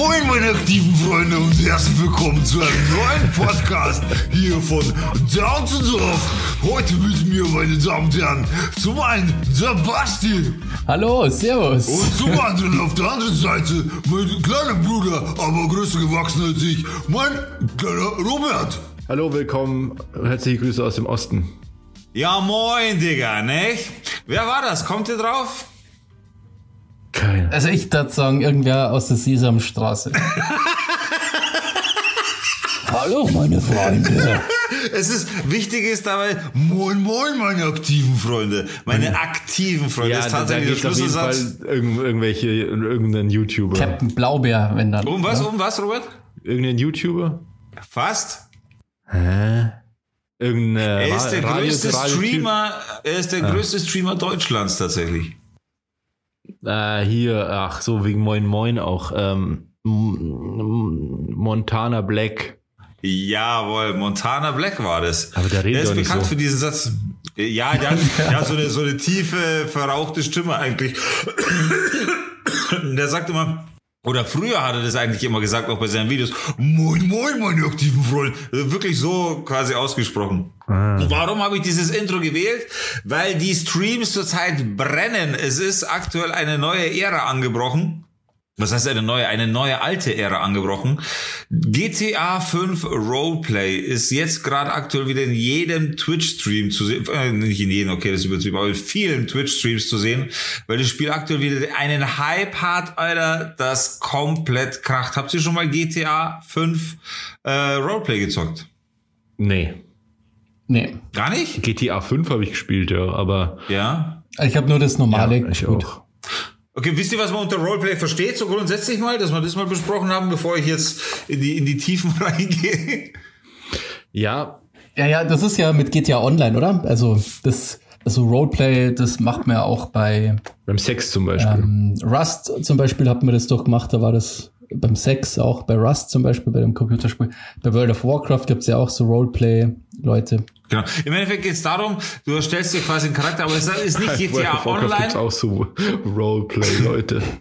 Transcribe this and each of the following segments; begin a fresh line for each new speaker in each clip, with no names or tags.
moin, meine aktiven Freunde und herzlich willkommen zu einem neuen Podcast hier von Down to Dorf. Heute mit mir, meine Damen und Herren, zum einen der Basti
Hallo, servus.
und zum anderen auf der anderen Seite mein kleiner Bruder, aber größer gewachsen als ich, mein kleiner Robert.
Hallo, willkommen. Herzliche Grüße aus dem Osten.
Ja, moin, Digga, ne? Wer war das? Kommt ihr drauf?
Kein.
Also ich würde sagen, irgendwer aus der Sesamstraße. Hallo, meine Freunde.
Es ist, wichtig ist dabei, moin, moin, meine aktiven Freunde. Meine aktiven Freunde. das ist tatsächlich der
geht's auf jeden
Schlüsselsatz.
Fall irgend, irgendwelche, irgendein YouTuber.
Captain Blaubeer, wenn dann.
Um was, um was, Robert?
Irgendein YouTuber?
Fast.
Irgendein
Er ist der
Radio-
größte
Radio-
Streamer, er ist der größte Streamer Deutschlands tatsächlich.
Äh, hier, ach so, wegen Moin Moin auch. Ähm, Montana Black.
Jawohl, Montana Black war das.
Aber der redet
der ist bekannt
so.
für diesen Satz. Ja, der hat, hat so, eine, so eine tiefe, verrauchte Stimme eigentlich. Der sagt immer, oder früher hat er das eigentlich immer gesagt, auch bei seinen Videos, moin, moin, meine aktiven Freunde. Also Wirklich so quasi ausgesprochen. Und warum habe ich dieses Intro gewählt? Weil die Streams zurzeit brennen. Es ist aktuell eine neue Ära angebrochen. Was heißt eine neue? Eine neue alte Ära angebrochen. GTA 5 Roleplay ist jetzt gerade aktuell wieder in jedem Twitch-Stream zu sehen. Äh, nicht in jedem, okay, das ist übertrieben, aber in vielen Twitch-Streams zu sehen, weil das Spiel aktuell wieder einen Hype hat, Alter, das komplett kracht. Habt ihr schon mal GTA 5 äh, Roleplay gezockt?
Nee.
Nee.
Gar nicht?
GTA 5 habe ich gespielt, ja, aber
Ja.
Ich habe nur das normale.
ich
Gut.
auch.
Okay, wisst ihr, was man unter Roleplay versteht, so grundsätzlich mal, dass wir das mal besprochen haben, bevor ich jetzt in die, in die Tiefen reingehe?
Ja,
Ja, ja, das ist ja mit GTA Online, oder? Also das, also Roleplay, das macht man ja auch bei
beim Sex zum Beispiel.
ähm, Rust zum Beispiel hat man das doch gemacht, da war das beim Sex auch bei Rust zum Beispiel, bei dem Computerspiel. Bei World of Warcraft gibt's ja auch so Roleplay-Leute.
Genau. Im Endeffekt geht es darum, du erstellst dir quasi einen Charakter, aber es ist nicht
World
GTA
of Warcraft gibt's
Online.
auch so Roleplay-Leute.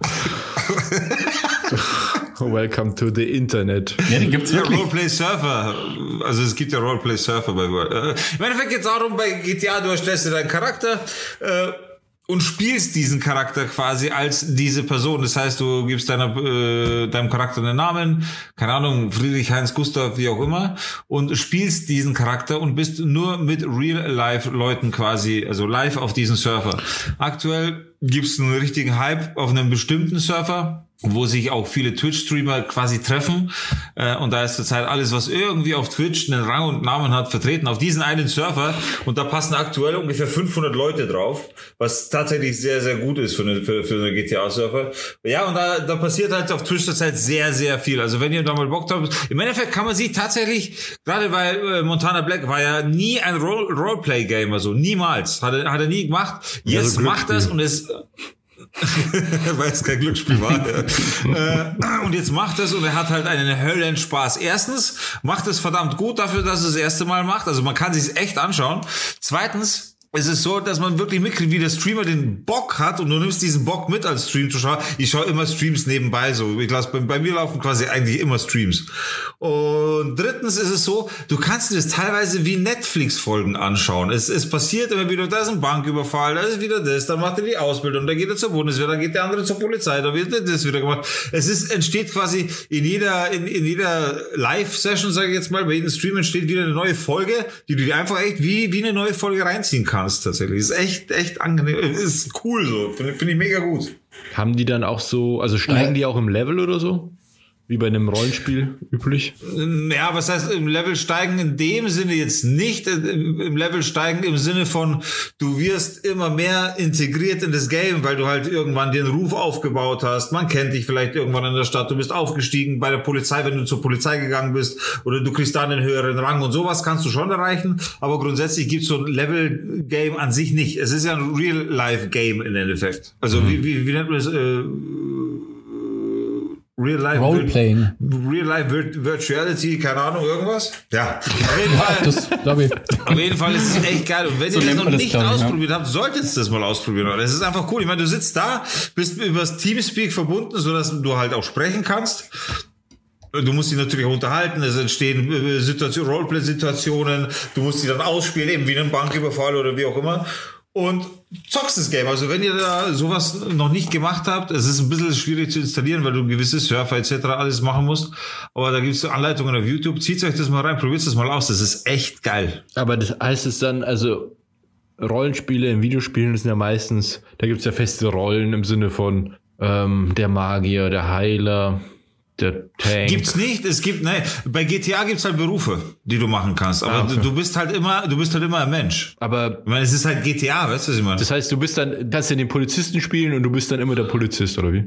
Welcome to the Internet.
Ja, die gibt's
Ja, Roleplay Surfer. Also es gibt ja Roleplay Surfer bei World. Äh, Im Endeffekt geht es darum, bei GTA, du erstellst dir deinen Charakter äh, und spielst diesen Charakter quasi als diese Person. Das heißt, du gibst deiner, äh, deinem Charakter einen Namen, keine Ahnung, Friedrich, Heinz, Gustav, wie auch immer, und spielst diesen Charakter und bist nur mit Real-Life-Leuten quasi, also live auf diesem Server. Aktuell gibt's einen richtigen Hype auf einem bestimmten Server wo sich auch viele Twitch-Streamer quasi treffen. Äh, und da ist zurzeit alles, was irgendwie auf Twitch einen Rang und Namen hat, vertreten auf diesen einen Server. Und da passen aktuell ungefähr 500 Leute drauf, was tatsächlich sehr, sehr gut ist für eine, für, für eine GTA-Server. Ja, und da, da passiert halt auf Twitch zurzeit sehr, sehr viel. Also wenn ihr da mal Bock habt, im Endeffekt kann man sich tatsächlich, gerade weil äh, Montana Black war ja nie ein Role- Roleplay-Gamer, so niemals. Hat er, hat er nie gemacht. Jetzt
so
macht er es
Glücksspiel.
und es weil es kein Glücksspiel war. äh, und jetzt macht es und er hat halt einen Höllenspaß. Erstens macht es verdammt gut dafür, dass es das erste Mal macht. Also man kann sich echt anschauen. Zweitens es ist so, dass man wirklich mitkriegt, wie der Streamer den Bock hat und du nimmst diesen Bock mit als Stream-Zuschauer. Ich schaue immer Streams nebenbei so. Ich lasse bei, bei mir laufen quasi eigentlich immer Streams. Und drittens ist es so, du kannst dir das teilweise wie Netflix-Folgen anschauen. Es, es passiert immer wieder, da ist ein Banküberfall, da ist wieder das, dann macht er die Ausbildung, dann geht er zur Bundeswehr, dann geht der andere zur Polizei, dann wird das wieder gemacht. Es ist, entsteht quasi in jeder, in, in jeder Live-Session, sage ich jetzt mal, bei jedem Stream entsteht wieder eine neue Folge, die du dir einfach echt wie, wie eine neue Folge reinziehen kannst, tatsächlich. Ist echt, echt angenehm. Ist cool so. Finde find ich mega gut.
Haben die dann auch so, also steigen
Ja.
die auch im Level oder so? Wie bei einem Rollenspiel üblich?
Ja, was heißt im Level steigen in dem Sinne jetzt nicht, äh, im Level steigen im Sinne von, du wirst immer mehr integriert in das Game, weil du halt irgendwann den Ruf aufgebaut hast, man kennt dich vielleicht irgendwann in der Stadt, du bist aufgestiegen bei der Polizei, wenn du zur Polizei gegangen bist, oder du kriegst dann einen höheren Rang und sowas kannst du schon erreichen, aber grundsätzlich gibt's so ein Level-Game an sich nicht. Es ist ja ein Real-Life-Game im Endeffekt. Also wie, wie, wie nennt man es? Äh, Real Life
Roleplaying.
Real Life Vir Virtuality, keine Ahnung, irgendwas? Ja. Auf jeden
Ja,
Fall.
das glaube ich.
Auf jeden Fall ist es echt geil. Und wenn
So
ihr das noch
man das,
nicht
glaub ich, ja.
ausprobiert habt, solltet ihr das mal ausprobieren. Das ist einfach cool. Ich meine, du sitzt da, bist übers Teamspeak verbunden, sodass du halt auch sprechen kannst. Du musst dich natürlich auch unterhalten, es entstehen äh, Situationen, Roleplay-Situationen, du musst die dann ausspielen, eben wie einen Banküberfall oder wie auch immer. Und zockst das Game. Also wenn ihr da sowas noch nicht gemacht habt, es ist ein bisschen schwierig zu installieren, weil du gewisse Surfer etc. alles machen musst. Aber da gibt es Anleitungen auf YouTube. Zieht euch das mal rein, probiert das mal aus. Das ist echt geil.
Aber das heißt es dann, also Rollenspiele in Videospielen sind ja meistens, da gibt es ja feste Rollen im Sinne von ähm, der Magier, der Heiler, der Tank.
Gibt's nicht. Es gibt, ne, bei GTA gibt's halt Berufe, die du machen kannst. Aber
Ah, okay.
du, du bist halt immer, du bist halt immer ein Mensch.
Aber
Ich meine, es ist halt GTA, weißt du, was ich meine?
das heißt, du bist dann, kannst ja den Polizisten spielen und du bist dann immer der Polizist, oder wie?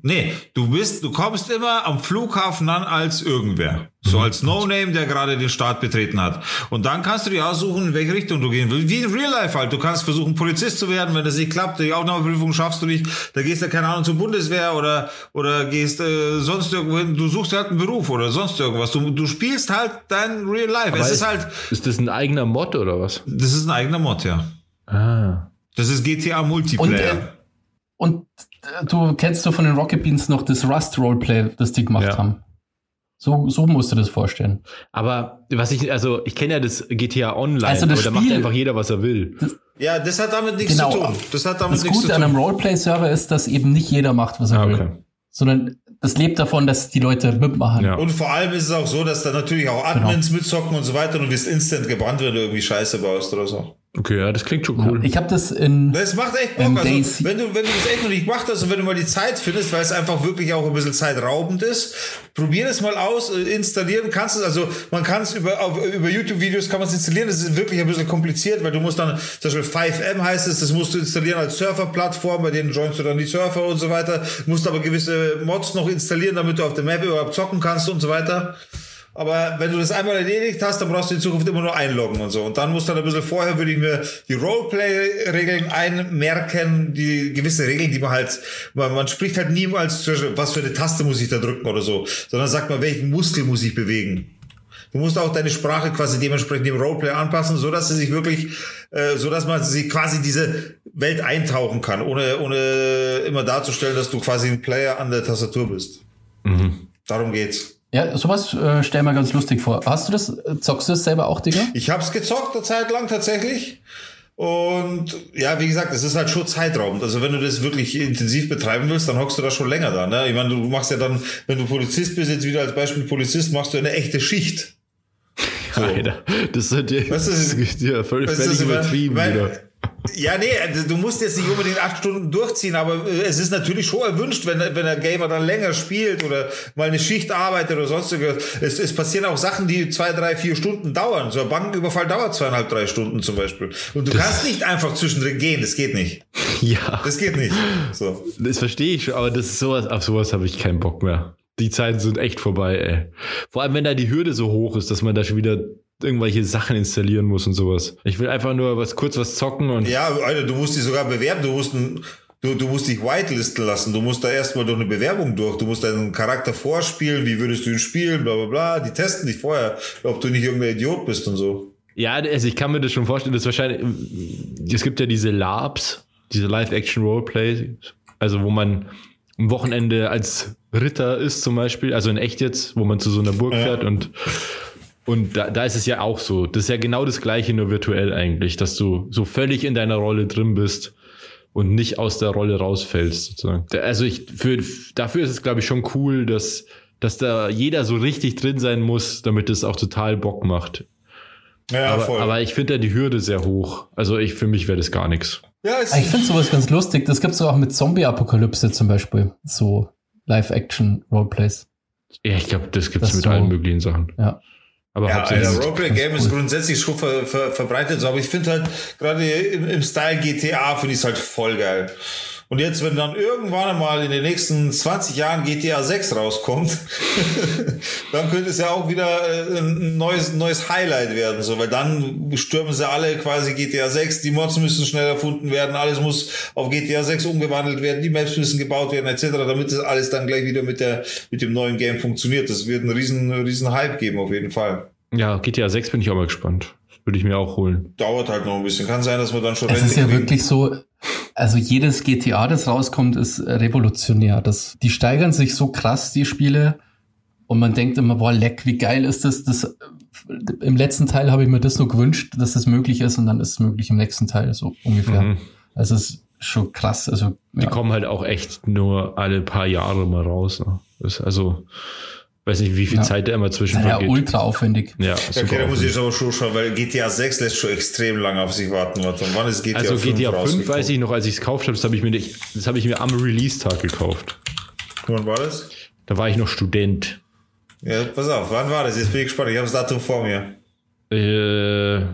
Nee, du bist, du kommst immer am Flughafen an als irgendwer. So als No-Name, der gerade den Staat betreten hat. Und dann kannst du dir aussuchen, in welche Richtung du gehen willst. Wie in Real Life halt. Du kannst versuchen, Polizist zu werden. Wenn das nicht klappt, die Aufnahmeprüfung schaffst du nicht, da gehst du, keine Ahnung, zur Bundeswehr oder, oder gehst äh, sonst irgendwo hin. Du suchst halt einen Beruf oder sonst irgendwas. Du, du spielst halt dein Real Life. es ist halt,
Ist das ein eigener Mod oder was?
das ist ein eigener Mod, ja.
Ah.
Das ist GTA
Und,
Multiplayer.
äh, und äh, du kennst du von den Rocket Beans noch das Rust Roleplay, das die gemacht
Ja.
haben. So, so musst du das vorstellen.
Aber was ich, also ich kenne ja das GTA Online,
Also das
aber da macht
Spiel-
einfach jeder, was er will.
ja, das hat damit nichts
Genau.
zu tun. Das hat damit
Das
nichts zu
Gute an
tun.
einem Roleplay-Server ist, dass eben nicht jeder macht, was er
Ah,
will.
okay.
Sondern das lebt davon, dass die Leute mitmachen.
Ja.
Und vor allem ist es auch so, dass da natürlich auch Admins mitzocken und so weiter und du wirst instant gebannt, wenn du irgendwie Scheiße baust oder so.
Okay, ja, das klingt schon cool.
Ich habe das in
Das macht echt Bock. Also, wenn du, wenn du das echt noch nicht gemacht hast und wenn du mal die Zeit findest, weil es einfach wirklich auch ein bisschen zeitraubend ist, probier das mal aus, äh, installieren kannst du es. Also, man kann es über, auf, über YouTube-Videos kann man es installieren. Das ist wirklich ein bisschen kompliziert, weil du musst dann, zum Beispiel 5M heißt es, das musst du installieren als Surfer-Plattform, bei denen joinst du dann die Surfer und so weiter. Musst aber gewisse Mods noch installieren, damit du auf der Map überhaupt zocken kannst und so weiter. Aber wenn du das einmal erledigt hast, dann brauchst du in Zukunft immer nur einloggen und so. Und dann musst du dann ein bisschen vorher, würde ich mir die Roleplay-Regeln einmerken, die gewisse Regeln, die man halt, man, man spricht halt niemals, was für eine Taste muss ich da drücken oder so, sondern sagt man, welchen Muskel muss ich bewegen. Du musst auch deine Sprache quasi dementsprechend dem Roleplay anpassen, so dass sie sich wirklich, äh, so dass man sie quasi diese Welt eintauchen kann, ohne, ohne immer darzustellen, dass du quasi ein Player an der Tastatur bist. Darum geht's.
Ja, sowas äh, stell mir ganz lustig vor. Hast du das, äh, zockst du das selber auch, Digga?
Ich hab's gezockt eine Zeit lang tatsächlich. Und ja, wie gesagt, es ist halt schon zeitraubend. Also wenn du das wirklich intensiv betreiben willst, dann hockst du da schon länger da. Ne? Ich meine, du machst ja dann, wenn du Polizist bist, jetzt wieder als Beispiel Polizist, machst du eine echte Schicht.
Alter, das ist ja,
Was ist-
das ist ja völlig, völlig übertrieben
weil-
wieder.
Ja, nee, du musst jetzt nicht unbedingt acht Stunden durchziehen, aber äh, es ist natürlich schon erwünscht, wenn, wenn der Gamer dann länger spielt oder mal eine Schicht arbeitet oder sonstiges. Es, es passieren auch Sachen, die zwei, drei, vier Stunden dauern. So ein Bankenüberfall dauert zweieinhalb, drei Stunden zum Beispiel. Und du kannst nicht einfach zwischendrin gehen, das geht nicht.
Ja,
Das geht nicht. So.
das verstehe ich schon, aber das ist sowas, auf sowas habe ich keinen Bock mehr. Die Zeiten sind echt vorbei, ey. Vor allem, wenn da die Hürde so hoch ist, dass man da schon wieder irgendwelche Sachen installieren muss und sowas. Ich will einfach nur was kurz was zocken und
Ja, Alter, du musst dich sogar bewerben, du musst ein, Du, du musst dich whitelisten lassen. Du musst da erstmal durch eine Bewerbung durch. Du musst deinen Charakter vorspielen. Wie würdest du ihn spielen? Bla, bla, bla. Die testen dich vorher, ob du nicht irgendein Idiot bist und so.
Ja, also ich kann mir das schon vorstellen, dass wahrscheinlich, es gibt ja diese LARPs, diese Live-Action-Roleplay, also wo man am Wochenende als Ritter ist zum Beispiel, also in echt jetzt, wo man zu so einer Burg
Ja.
fährt und, und da, da ist es ja auch so. Das ist ja genau das Gleiche, nur virtuell eigentlich, dass du so völlig in deiner Rolle drin bist und nicht aus der Rolle rausfällst, sozusagen. Da- Also ich, für, dafür ist es, glaube ich, schon cool, dass, dass da jeder so richtig drin sein muss, damit es auch total Bock macht.
Ja,
Aber, aber ich finde da die Hürde sehr hoch. Also ich, für mich wäre das gar nichts.
ja, es,
Ich finde sowas ganz lustig. Das gibt's so auch mit Zombie-Apokalypse zum Beispiel. So Live-Action-Roleplays.
Ja, ich glaube, das gibt es mit
so-
allen möglichen Sachen.
Ja.
Aber
Ja. Alter, Roleplay-Game
ist
ist
cool.
grundsätzlich schon ver, ver, verbreitet, so, aber ich finde halt, gerade im, im Style GTA finde ich es halt voll geil. Und jetzt, wenn dann irgendwann mal in den nächsten 20 Jahren GTA 6 rauskommt, dann könnte es ja auch wieder äh, ein neues, neues Highlight werden, so, weil dann stürmen sie alle quasi GTA 6, die Mods müssen schnell erfunden werden, alles muss auf GTA 6 umgewandelt werden, die Maps müssen gebaut werden, etc., damit das alles dann gleich wieder mit der, mit dem neuen Game funktioniert. Das wird einen riesen, riesen Hype geben, auf jeden Fall.
Ja, GTA 6 bin ich auch mal gespannt. Würde ich mir auch holen.
Dauert halt noch ein bisschen. Kann sein, dass wir dann schon
Es ist ja wirklich so, also jedes GTA, das rauskommt, ist revolutionär. Das, die steigern sich so krass, die Spiele. Und man denkt immer, boah, leck, wie geil ist das? das Im letzten Teil habe ich mir das nur gewünscht, dass das möglich ist und dann ist es möglich im nächsten Teil, so ungefähr. Mhm. Also es ist schon krass. Also,
ja. Die kommen halt auch echt nur alle paar Jahre mal raus. Ne? also, weiß nicht, wie viel ja. Zeit da immer zwischen
Ja, ja ultra aufwendig.
Ja, super okay, da muss ich aber schon schauen, weil GTA 6 lässt schon extrem lange auf sich warten. Und wann ist
GTA also 5 GTA 5 weiß ich noch, als ich es gekauft habe, das habe ich mir nicht, das habe ich mir am Release-Tag gekauft.
Wann war das?
Da war ich noch Student.
Ja, pass auf, wann war das? Jetzt bin ich gespannt, ich habe das Datum vor mir.
Äh,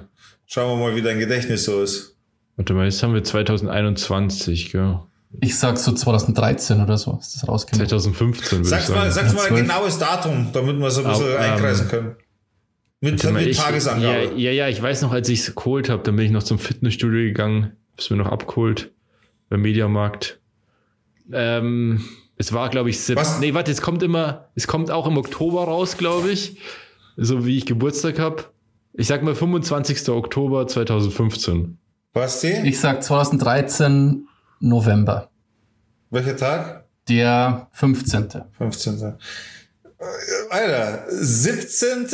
Schauen wir mal, wie dein Gedächtnis so ist.
Warte mal, jetzt haben wir 2021, gell?
Ich sag so 2013 oder so ist das rausgekommen.
2015 würde
sag's
ich sagen.
Mal, sag's mal ein genaues Datum, damit wir so ein bisschen einkreisen ähm, können. Mit, mit
ich,
Tagesangabe.
Ja, ja, ja, ich weiß noch, als ich es geholt habe, dann bin ich noch zum Fitnessstudio gegangen, hab's mir noch abgeholt beim Mediamarkt. Ähm, es war, glaube ich, Was? nee, warte, es kommt immer, es kommt auch im Oktober raus, glaube ich, so wie ich Geburtstag habe. Ich sag mal 25. Oktober 2015.
Was
Ich sag 2013 November.
Welcher Tag?
Der 15.
15. Alter, 17.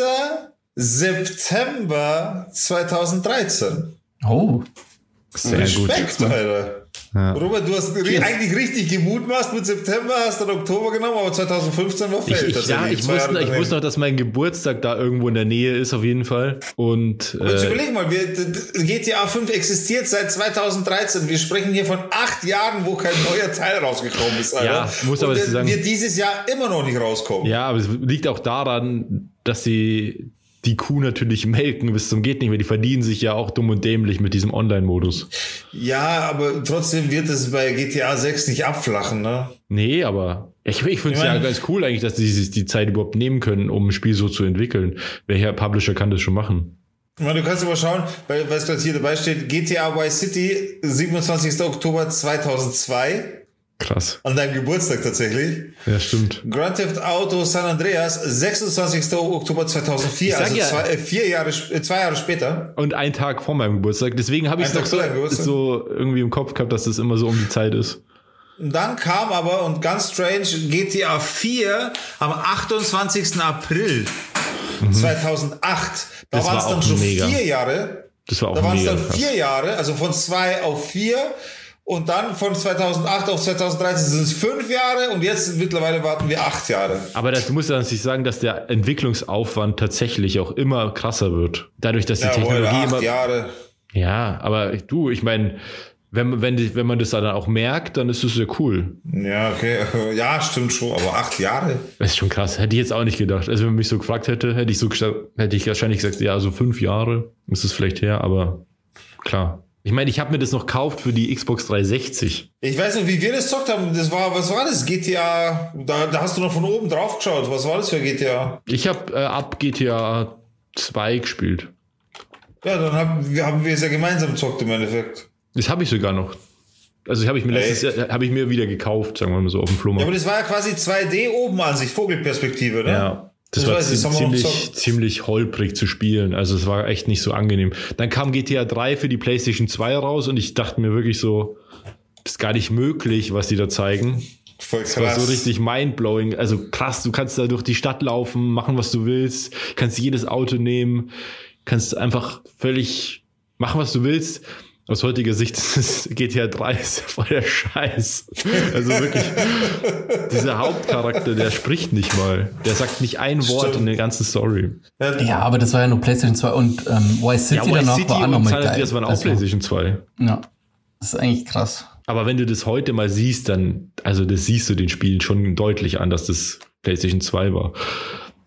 September 2013.
Oh.
Sehr
Respekt, gut. Alter. Ja. Robert, du hast yes. eigentlich richtig gemutmaßt mit September, hast dann Oktober genommen, aber 2015 war Feld.
Ich, ich, ja, ich wusste, ich wusste noch, dass mein Geburtstag da irgendwo in der Nähe ist, auf jeden Fall. Und,
äh, jetzt überleg mal, wir, GTA 5 existiert seit 2013. Wir sprechen hier von acht Jahren, wo kein neuer Teil rausgekommen ist. Alter.
Ja, muss aber
Und
sagen.
wird dieses Jahr immer noch nicht rauskommen.
Ja, aber es liegt auch daran, dass sie die Kuh natürlich melken bis zum geht nicht mehr. Die verdienen sich ja auch dumm und dämlich mit diesem Online-Modus.
Ja, aber trotzdem wird es bei GTA 6 nicht abflachen, ne?
Nee, aber ich, ich finde es ja ganz cool eigentlich, dass die sich die Zeit überhaupt nehmen können, um ein Spiel so zu entwickeln. Welcher Publisher kann das schon machen?
Du kannst aber schauen, weil, es gerade hier dabei steht, GTA Vice City, 27. Oktober 2002.
Krass.
An deinem Geburtstag tatsächlich.
Ja, stimmt.
Grand Theft Auto San Andreas, 26. Oktober 2004, also ja, zwei, äh, vier Jahre, äh, zwei Jahre später.
Und ein Tag vor meinem Geburtstag. Deswegen habe ich es doch so, so irgendwie im Kopf gehabt, dass das immer so um die Zeit ist.
Und dann kam aber, und ganz strange, GTA 4 am 28. April mhm. 2008. Da waren es dann schon mega. vier Jahre.
Das war auch
Da
waren
es dann vier Jahre, also von zwei auf vier. Und dann von 2008 auf 2013 sind es fünf Jahre und jetzt mittlerweile warten wir acht Jahre.
Aber das, du musst ja natürlich sagen, dass der Entwicklungsaufwand tatsächlich auch immer krasser wird. Dadurch, dass die ja, Technologie acht immer.
Jahre.
Ja, aber du, ich meine, wenn, wenn, wenn man das dann auch merkt, dann ist das ja cool.
Ja, okay. Ja, stimmt schon, aber acht Jahre.
Das ist schon krass. Hätte ich jetzt auch nicht gedacht. Also, wenn man mich so gefragt hätte, hätte ich so hätte ich wahrscheinlich gesagt, ja, so fünf Jahre ist es vielleicht her, aber klar. Ich meine, ich habe mir das noch gekauft für die Xbox 360.
Ich weiß nicht, wie wir das zockt haben. Das war, was war das? GTA. Da, da hast du noch von oben drauf geschaut. Was war das für GTA?
Ich habe äh, ab GTA 2 gespielt.
Ja, dann haben, haben wir es ja gemeinsam gezockt im Endeffekt.
Das habe ich sogar noch. Also habe ich mir letztes Jahr, habe ich mir wieder gekauft, sagen wir mal so auf dem Flohmarkt.
Ja, aber das war ja quasi 2D oben an sich, Vogelperspektive, ne?
Ja. Das, das war ziemlich, ziemlich holprig zu spielen. Also es war echt nicht so angenehm. Dann kam GTA 3 für die PlayStation 2 raus und ich dachte mir wirklich so, ist gar nicht möglich, was die da zeigen.
Voll krass.
Das war so richtig mindblowing. Also krass, du kannst da durch die Stadt laufen, machen, was du willst, kannst jedes Auto nehmen, kannst einfach völlig machen, was du willst aus heutiger Sicht ist GTA 3 ist ja voll der Scheiß. Also wirklich, dieser Hauptcharakter, der spricht nicht mal. Der sagt nicht ein Wort Stimmt. in der ganzen Story.
Ja, aber das war ja nur PlayStation 2 und ähm, Vice City ja, danach
City
war auch nochmal
geil. Das waren auch also, PlayStation 2.
Ja, das ist eigentlich krass.
Aber wenn du das heute mal siehst, dann, also das siehst du den Spielen schon deutlich an, dass das PlayStation 2 war.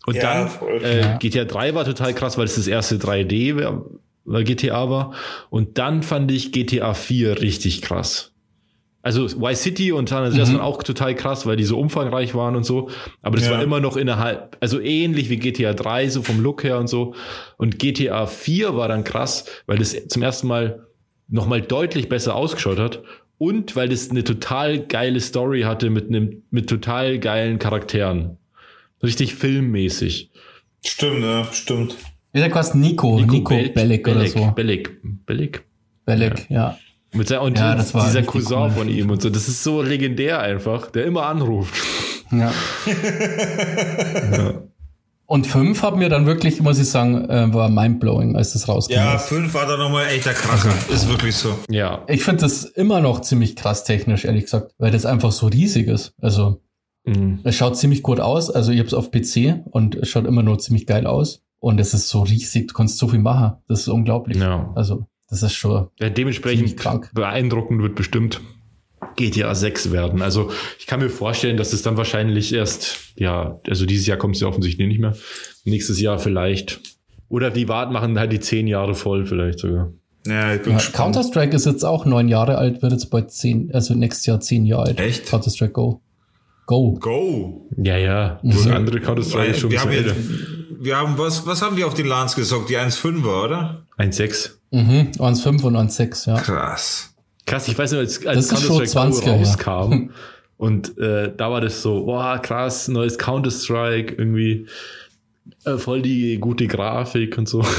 Und ja, dann, äh, GTA 3 war total krass, weil es das erste 3D weil GTA war. Und dann fand ich GTA 4 richtig krass. Also Y-City und San Andreas waren auch total krass, weil die so umfangreich waren und so. Aber das
Ja.
war immer noch innerhalb, also ähnlich wie GTA 3, so vom Look her und so. Und GTA 4 war dann krass, weil das zum ersten Mal nochmal deutlich besser ausgeschaut hat. Und weil das eine total geile Story hatte mit einem, mit total geilen Charakteren. Richtig filmmäßig.
Stimmt, ja, stimmt.
Wie der heißt Nico, Nico,
Bel-
Bellic oder so.
Bellic. Bellic.
Bellic, ja.
Mit sein, und
Ja, das war
dieser Cousin
cool.
von ihm und so. Das ist so legendär einfach, der immer anruft.
Ja. Und fünf hat mir dann wirklich, muss ich sagen, äh, war mindblowing, als das rauskam.
Ja, 5 war da nochmal echter Kracher. Ist wirklich so.
Ja.
Ich finde das immer noch ziemlich krass technisch, ehrlich gesagt, weil das einfach so riesig ist. Also,
Mhm.
es schaut ziemlich gut aus. Also, ich habe es auf PC und es schaut immer nur ziemlich geil aus. Und es ist so riesig, du kannst so viel machen. Das ist unglaublich.
Ja.
Also, das ist schon.
ja. Dementsprechend beeindruckend wird bestimmt GTA 6 werden. Also ich kann mir vorstellen, dass es dann wahrscheinlich erst, ja, also dieses Jahr kommt es ja offensichtlich nicht mehr. Nächstes Jahr vielleicht. Oder die warten, machen halt die zehn Jahre voll vielleicht sogar.
Ja,
Ja. Counter-Strike ist jetzt auch neun Jahre alt, wird jetzt bald zehn, also nächstes Jahr zehn Jahre alt.
Echt?
Counter-Strike Go. Go.
Go!
Ja, ja.
Mhm.
Das andere Counter-Strike ist schon ein bisschen
jetzt,
älter.
Wir haben, was, was haben die auf die Lans gesagt? Die 1,5er, oder?
1,6.
Mhm. 1,5 und 1,6, ja.
Krass.
Krass, ich weiß nicht, als,
Das
als Counter-Strike Go
20er, ja.
rauskam. Und äh, da war das so, boah, krass, neues Counter-Strike, irgendwie äh, voll die gute Grafik und so.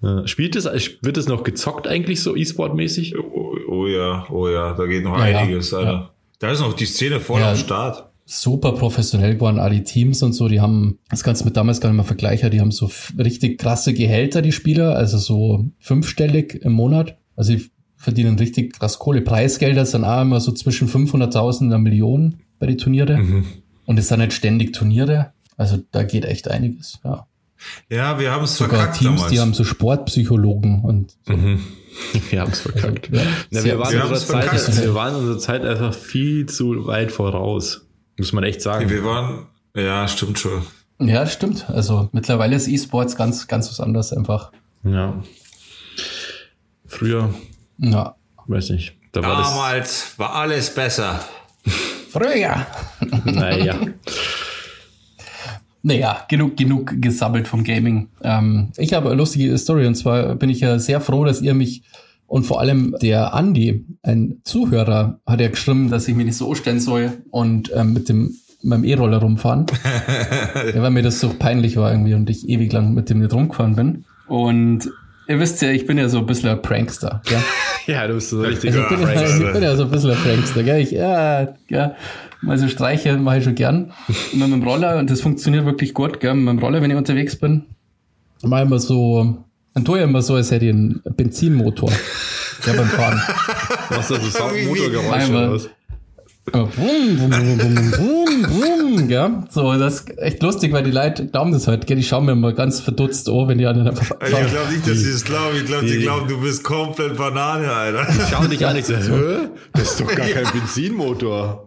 Ja, Spielt es, wird es noch gezockt eigentlich so E-Sport-mäßig?
Oh, oh ja, oh ja, da geht noch
Ja, ja.
einiges, Alter.
Ja.
Da ist noch die Szene voll
Ja.
am Start.
Super professionell geworden, alle die Teams und so, die haben, das kannst du mit damals gar nicht mehr vergleichen, die haben so richtig krasse Gehälter, die Spieler, also so fünfstellig im Monat. Also die verdienen richtig krass Kohle. Preisgelder sind auch immer so zwischen 500.000 und einer Million bei den Turniere.
Mhm.
Und es sind nicht ständig Turniere. Also da geht echt einiges, ja.
Ja, wir haben es
Sogar
verkackt
Teams,
damals.
die haben so Sportpsychologen und so.
Mhm. Wir haben es verkackt.
Ja,
Na, wir, waren
wir
Zeit,
verkackt.
wir waren unserer Zeit einfach viel zu weit voraus. Muss man echt sagen.
wir waren, ja, stimmt schon.
Ja, stimmt. Also mittlerweile ist E-Sports ganz, ganz was anderes einfach.
Ja. Früher,
Ja.
weiß nicht, da war das.
Damals war alles besser.
Früher.
Naja.
Naja, genug, genug gesammelt vom Gaming. Ähm, ich habe eine lustige Story und zwar bin ich ja sehr froh, dass ihr mich und vor allem der Andi, ein Zuhörer, hat ja geschrieben, dass ich mich nicht so anstellen soll und ähm, mit dem mit dem E-Roller rumfahren. ja, weil mir das so peinlich war irgendwie und ich ewig lang mit dem nicht rumgefahren bin. Und ihr wisst ja, ich bin ja so ein bisschen ein Prankster. Gell?
ja, du bist so richtig.
Also ich bin, ja,
Prankster.
ich bin ja so ein bisschen ein Prankster, gell? Ich, ja, ja, mal so Streiche mache ich schon gern. Und mit dem Roller, und das funktioniert wirklich gut, gell? Mit dem Roller, wenn ich unterwegs bin, ich immer so, dann tue ich immer so, als hätte ich einen Benzinmotor. Ja, beim Fahren.
Was ist das so Motorgeräusche
Einmal.
oder was?
Ja, Brumm, brumm, brumm, brumm, brumm, brumm, gell? So, das ist echt lustig, weil die Leute glauben das halt, gell? Die schauen mir immer ganz verdutzt an, wenn die anderen einfach
Ich
fahren.
glaube nicht, dass sie es glauben. Ich glaube, die
die-
glauben, du bist komplett Banane, Alter.
Schau dich an, ich sag, hä? Das ist doch gar kein Benzinmotor.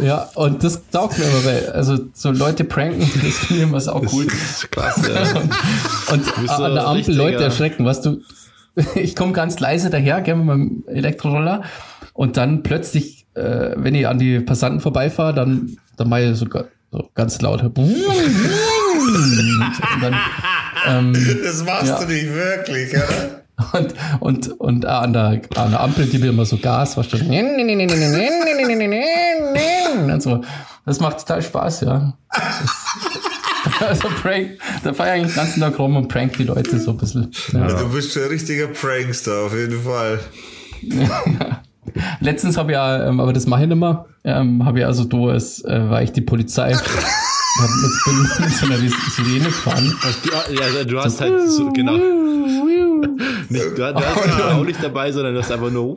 Ja, und das taugt mir immer, weil, also, so Leute pranken, das finde ich immer sau cool.
Das ist klasse.
Und
so
an der Ampel
richtiger-
Leute erschrecken, was du, ich komme ganz leise daher, gell, mit meinem Elektroroller und dann plötzlich, äh, wenn ich an die Passanten vorbeifahre, dann, dann mache ich so, so ganz laut. Und dann, ähm,
Das machst
Ja.
du nicht wirklich, oder?
Und, und, und äh, an, der, an der Ampel gebe ich immer so Gas, was du, und so. Das macht total Spaß, ja. Also prank, da fahre ich eigentlich den ganzen Tag rum und prank die Leute so ein bisschen. Ja.
Du bist schon ein richtiger Prankster, auf jeden Fall.
Letztens habe ich ja, ähm, aber das mache ich nicht mehr, ähm, habe ich also da, es äh, war ich die Polizei. mit, bin mit so einer Sirene gefahren.
Du, ja, also du hast halt so, genau. Nicht, du, du hast halt auch nicht dabei, sondern du hast einfach nur.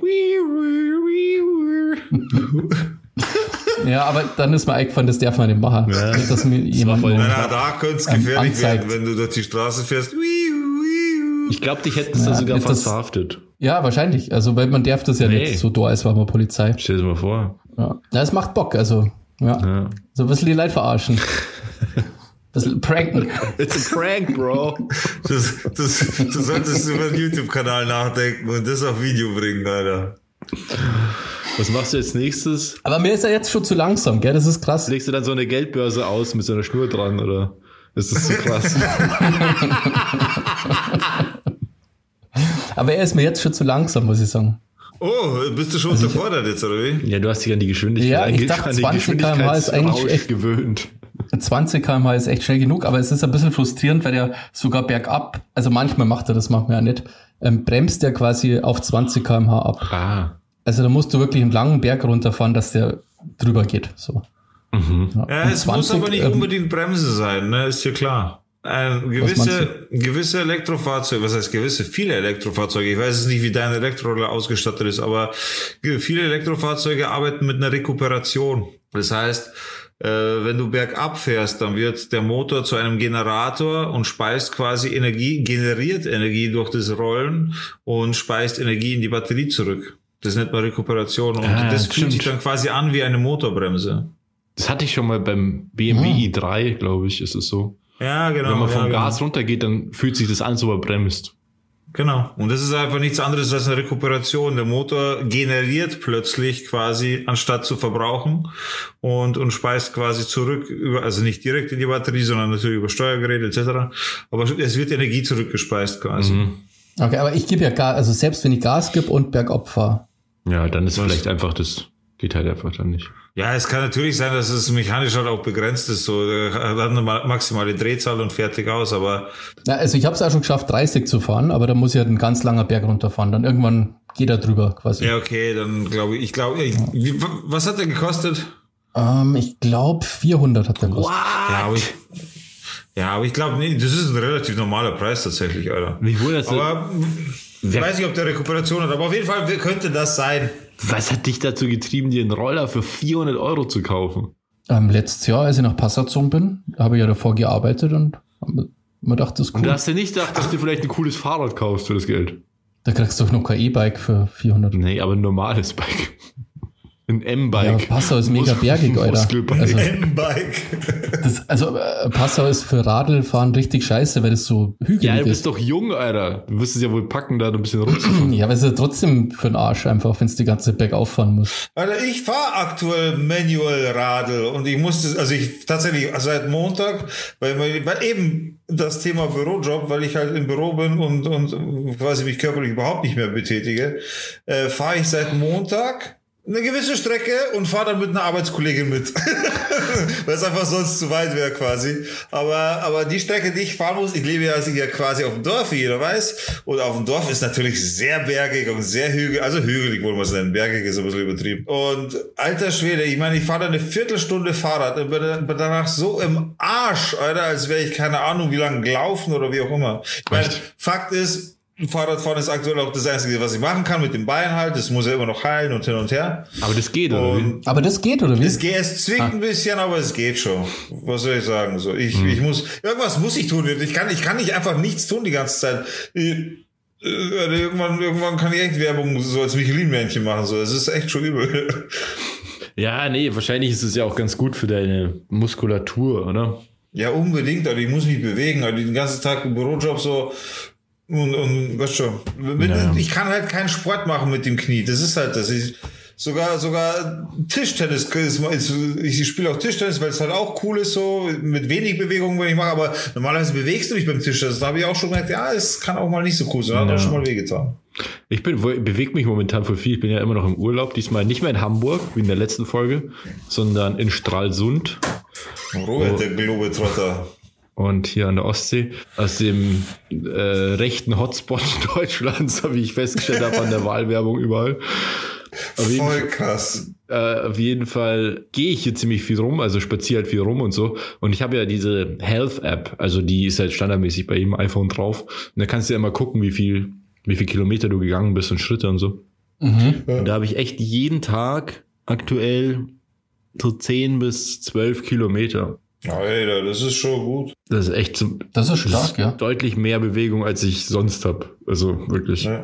Ja, aber dann ist mir eingefallen, das darf man nicht machen.
Ja.
Nicht, dass mir jemand noch-
Na, da könnte es
Ähm,
gefährlich
anzeigt.
werden, wenn du durch die Straße fährst.
Ich glaube, dich hätten sie
Ja,
sogar
nicht
fast
das-
verhaftet.
Ja, wahrscheinlich. Also, weil man darf das ja
Nee.
nicht so da, als war man Polizei.
Stell dir mal vor.
Ja. ja, es macht Bock, also, ja.
Ja.
So ein bisschen die Leute verarschen. bisschen pranken.
It's a prank, Bro.
Das, das, du solltest über den YouTube-Kanal nachdenken und das auf Video bringen, Alter.
Was machst du jetzt nächstes?
Aber mir ist er jetzt schon zu langsam, gell? Das ist krass.
Legst du dann so eine Geldbörse aus mit so einer Schnur dran oder ist das zu krass?
Aber er ist mir jetzt schon zu langsam, muss ich sagen.
Oh, bist du schon unterfordert jetzt, oder wie?
ja, du hast dich an die Geschwindigkeit,
Ja, ich dachte,
an den
20 km/h ist eigentlich echt-
gewöhnt.
20 km/h ist echt schnell genug, aber es ist ein bisschen frustrierend, weil er sogar bergab, also manchmal macht er das, manchmal ja nicht, ähm, bremst er quasi auf 20 km/h ab.
Ah.
Also da musst du wirklich einen langen Berg runterfahren, dass der drüber geht. So. Ja,
Ja,
und
es muss aber nicht
ähm,
unbedingt Bremse sein, ne? Ist dir klar. Äh,
meinst
gewisse, gewisse Elektrofahrzeuge, was heißt gewisse? Viele Elektrofahrzeuge. Ich weiß es nicht, wie dein Elektroroller ausgestattet ist, aber viele Elektrofahrzeuge arbeiten mit einer Rekuperation. Das heißt, wenn du bergab fährst, dann wird der Motor zu einem Generator und speist quasi Energie, generiert Energie durch das Rollen und speist Energie in die Batterie zurück. Das nennt man Rekuperation und
Ah,
das fühlt sich dann quasi an wie eine Motorbremse.
Das hatte ich schon mal beim BMW i3, glaube ich, ist es so.
Ja, genau.
Wenn man vom
ja, genau.
Gas runtergeht, dann fühlt sich das an, so bremst.
Genau. Und das ist einfach nichts anderes als eine Rekuperation. Der Motor generiert plötzlich quasi, anstatt zu verbrauchen und, und speist quasi zurück, über, also nicht direkt in die Batterie, sondern natürlich über Steuergerät etc. Aber es wird Energie zurückgespeist quasi.
Mhm.
Okay, aber ich gebe ja Gas, also selbst wenn ich Gas gebe und bergab fahre.
Ja, dann ist vielleicht einfach das, geht halt einfach dann nicht.
Ja, es kann natürlich sein, dass es mechanisch halt auch begrenzt ist. So, er hat eine ma- maximale Drehzahl und fertig aus, aber
Ja, also ich habe es auch schon geschafft, 30 zu fahren, aber da muss ich halt einen ganz langer Berg runterfahren. Dann irgendwann geht er drüber quasi.
ja, okay, dann glaube ich, ich glaube, was hat der gekostet?
Ähm, ich glaube 400 hat der gekostet.
Ja, aber ich, ja, aber ich glaube, nee, das ist ein relativ normaler Preis tatsächlich, Alter.
Wie wohl das
Aber ich weiß nicht, ob der Rekuperation hat, aber auf jeden Fall könnte das sein.
Was hat dich dazu getrieben, dir einen Roller für 400 Euro zu kaufen?
Ähm, letztes Jahr, als ich nach Passau gezogen bin, habe ich ja davor gearbeitet und mir gedacht, das ist
Und
cool.
da hast du nicht gedacht, dass du vielleicht ein cooles Fahrrad kaufst für das Geld?
da kriegst du doch noch kein E-Bike für 400.
Nee, aber ein normales Bike. Ein
Ja,
M-Bike.
Passau ist mega bergig, Alter. Also,
M-Bike.
also äh, Passau ist für Radlfahren richtig scheiße, weil das so hügelig
ja, du
ist.
bist doch jung, Alter. Du wirst es ja wohl packen, da ein bisschen rumzufahren.
Ja, aber es ist ja trotzdem für den Arsch einfach, wenn es die ganze Zeit bergauf fahren muss.
Alter, ich fahre aktuell Manual Radl und ich musste, also ich tatsächlich seit Montag, weil, weil eben das Thema Bürojob, weil ich halt im Büro bin und, und quasi mich körperlich überhaupt nicht mehr betätige, äh, fahre ich seit Montag eine gewisse Strecke und fahre dann mit einer Arbeitskollegin mit. Weil es einfach sonst zu weit wäre quasi. Aber, aber die Strecke, die ich fahren muss, ich lebe ja hier quasi auf dem Dorf, wie jeder weiß. Und auf dem Dorf ist natürlich sehr bergig und sehr hügelig, also hügelig wollen wir es nennen. Bergig ist ein bisschen übertrieben. Und alter Schwede, ich meine, ich fahre da eine Viertelstunde Fahrrad und bin danach so im Arsch, Alter, als wäre ich keine Ahnung, wie lange gelaufen oder wie auch immer. Ich meine? Fakt ist, Fahrradfahren ist aktuell auch das Einzige, was ich machen kann mit dem Bein halt. Das muss ja immer noch heilen und hin und her.
Aber das geht, oder wie?
Aber das geht, oder wie?
es geht, es zwickt ein bisschen, aber es geht schon. Was soll ich sagen? So, ich, ich muss, irgendwas muss ich tun. Ich kann, ich kann nicht einfach nichts tun die ganze Zeit. Ich, äh, irgendwann, irgendwann kann ich echt Werbung so als Michelin-Männchen machen. So, es ist echt schon übel.
Ja, nee, wahrscheinlich ist es ja auch ganz gut für deine Muskulatur, oder?
Ja, unbedingt. Also ich muss mich bewegen. Also den ganzen Tag im Bürojob so. Und, und weißt schon, mit,
Ja.
ich kann halt keinen Sport machen mit dem Knie. Das ist halt das. Ich, sogar, sogar Tischtennis ist, ist ich spiele auch Tischtennis, weil es halt auch cool ist, so mit wenig Bewegung, wenn ich mache. Aber normalerweise bewegst du dich beim Tischtennis. Da habe ich auch schon gemerkt, ja, es kann auch mal nicht so cool sein. Hat
Ja.
auch schon mal wehgetan.
Ich bin, bewege mich momentan voll viel. Ich bin ja immer noch im Urlaub. Diesmal nicht mehr in Hamburg, wie in der letzten Folge, sondern in Stralsund
Robert, der Globetrotter.
Und hier an der Ostsee. Aus dem äh, rechten Hotspot Deutschlands, wie ich festgestellt habe, an der Wahlwerbung überall. Auf jeden,
Voll krass.
äh, auf jeden Fall gehe ich hier ziemlich viel rum, also spaziere halt viel rum und so. Und ich habe ja diese Health-App, also die ist halt standardmäßig bei jedem iPhone drauf. Und da kannst du ja immer gucken, wie viel, wie viel Kilometer du gegangen bist und Schritte und so.
Mhm.
Und da habe ich echt jeden Tag aktuell so 10 bis 12 Kilometer.
Alter, das ist schon gut.
Das ist echt zum,
Das ist stark, ja.
deutlich mehr Bewegung, als ich sonst habe. Also wirklich. Ja,
Ja.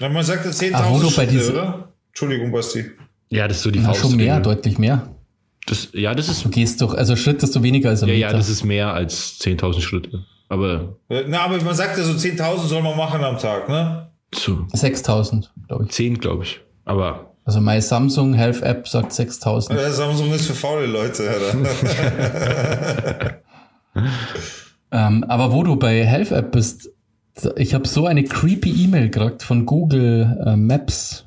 Na, man sagt ja 10.000
Ah, wo du bei
Schritte,
diese-
oder? Entschuldigung, Basti.
das ist so die
Ja,
Faustregel.
schon mehr, deutlich mehr.
Das, ja, das ist,
Du gehst doch, also schrittest du weniger als ein
ja,
Meter.
ja, das ist mehr als 10.000 Schritte. Aber
Na, aber man sagt ja so 10.000 soll man machen am Tag, ne?
zu
6000, glaube ich.
10, glaube ich. Aber
Also meine Samsung Health App sagt 6000.
Ja, Samsung ist für faule Leute, Alter.
Ähm, aber wo du bei Health App bist, ich habe so eine creepy E-Mail gekriegt von Google äh, Maps.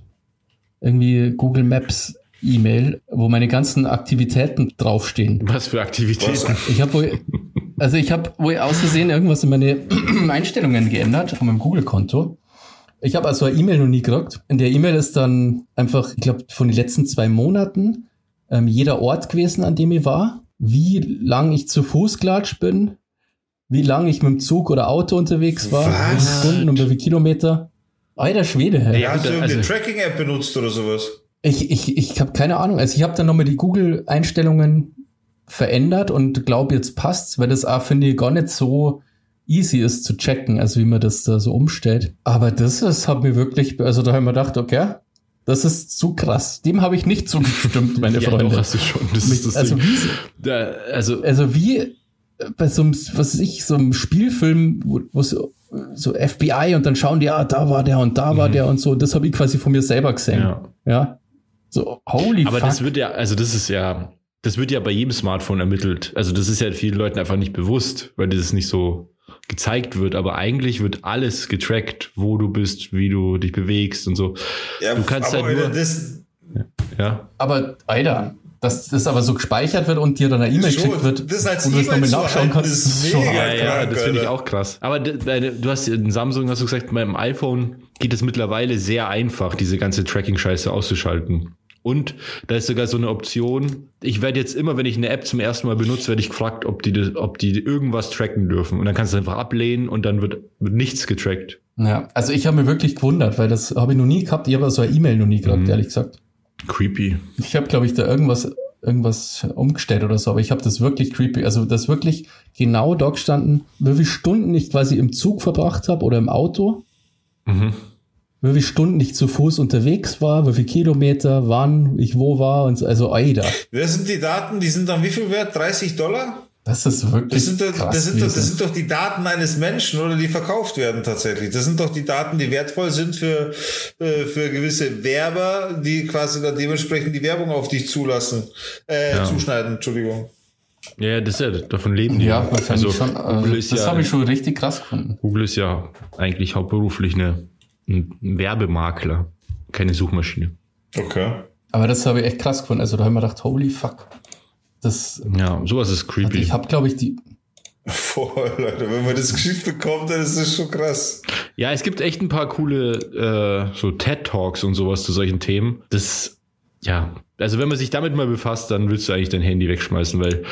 Irgendwie Google Maps E-Mail, wo meine ganzen Aktivitäten draufstehen.
was für Aktivitäten?
Ich habe wohl, also ich habe wohl aus Versehen irgendwas in meine Einstellungen geändert von meinem Google-Konto. Ich habe also eine E-Mail noch nie gekriegt. In der E-Mail ist dann einfach, ich glaube, von den letzten zwei Monaten ähm, jeder Ort gewesen, an dem ich war, wie lang ich zu Fuß gelatscht bin, wie lang ich mit dem Zug oder Auto unterwegs war, wie viele? Stunden und wie viele Kilometer. Alter Schwede, hey.
Ja,
Hast du irgendeine
also-
Tracking-App benutzt oder sowas?
Ich, ich, ich habe keine Ahnung. Also ich habe dann nochmal die Google-Einstellungen verändert und glaube, jetzt passt's, weil das auch, finde ich, gar nicht so easy ist zu checken, also wie man das da so umstellt. Aber das ist, hat mir wirklich, also da habe ich mir gedacht, okay, das ist zu krass. Dem habe ich nicht zugestimmt, meine
ja,
Freunde.
doch, hast du schon. Das ist das
also
Ding.
wie,
also,
also wie äh, bei so einem, was weiß ich, so einem Spielfilm, wo, wo so, so FBI und dann schauen die, ah, da war der und da war der und so. Das habe ich quasi von mir selber gesehen.
Mhm. ja.
Ja. So, holy
Aber
fuck.
das wird ja, also das ist ja, das wird ja bei jedem Smartphone ermittelt. Also das ist ja vielen Leuten einfach nicht bewusst, weil das nicht so gezeigt wird. Aber eigentlich wird alles getrackt, wo du bist, wie du dich bewegst und so.
Ja,
Du kannst
aber
halt nur-
Alter, das,
Ja,
Aber, Alter, dass das aber so gespeichert wird und dir dann eine E-Mail geschickt wird,
das als
wo du es nochmal nachschauen kannst,
ist
schon
ja, ja, das finde ich auch krass. Aber du hast in Samsung, hast du gesagt, beim iPhone geht es mittlerweile sehr einfach, diese ganze Tracking-Scheiße auszuschalten. Und da ist sogar so eine Option. Ich werde jetzt immer, wenn ich eine App zum ersten Mal benutze, werde ich gefragt, ob die, ob die irgendwas tracken dürfen. Und dann kannst du einfach ablehnen und dann wird, wird nichts getrackt.
Ja, also ich habe mich wirklich gewundert, weil das habe ich noch nie gehabt. Ich habe so eine E-Mail noch nie gehabt,
Mhm.
ehrlich gesagt.
Creepy.
Ich habe, glaube ich, da irgendwas, irgendwas umgestellt oder so, aber ich habe das wirklich creepy. Also das wirklich genau da gestanden, wie viele Stunden ich quasi im Zug verbracht habe oder im Auto,
Mhm.
Wie viele Stunden ich zu Fuß unterwegs war, wie viele Kilometer, wann ich wo war und so. Also, Alter,
das sind die Daten, die sind dann wie viel wert? 30 Dollar?
das ist wirklich
Das sind, doch,
krass.
das, sind doch, das sind doch die Daten eines Menschen, oder die verkauft werden tatsächlich. Das sind doch die Daten, die wertvoll sind für, äh, für gewisse Werber, die quasi dann dementsprechend die Werbung auf dich zulassen, äh,
Ja.
zuschneiden, Entschuldigung.
Ja, das ist ja, davon leben die.
ja,
also,
schon.
Google
Äh,
ist
das
ja,
habe ich schon richtig krass gefunden.
Google ist ja eigentlich hauptberuflich eine, ein Werbemakler, keine Suchmaschine.
Okay.
Aber das habe ich echt krass gefunden. Also da habe ich mir gedacht, holy fuck. Das,
Ja, sowas ist creepy.
ich habe, glaube ich, die,
Voll, Leute. Wenn man das geschickt bekommt, dann ist das schon krass.
Ja, es gibt echt ein paar coole äh, so TED-Talks und sowas zu solchen Themen. Das, ja, also wenn man sich damit mal befasst, dann willst du eigentlich dein Handy wegschmeißen, weil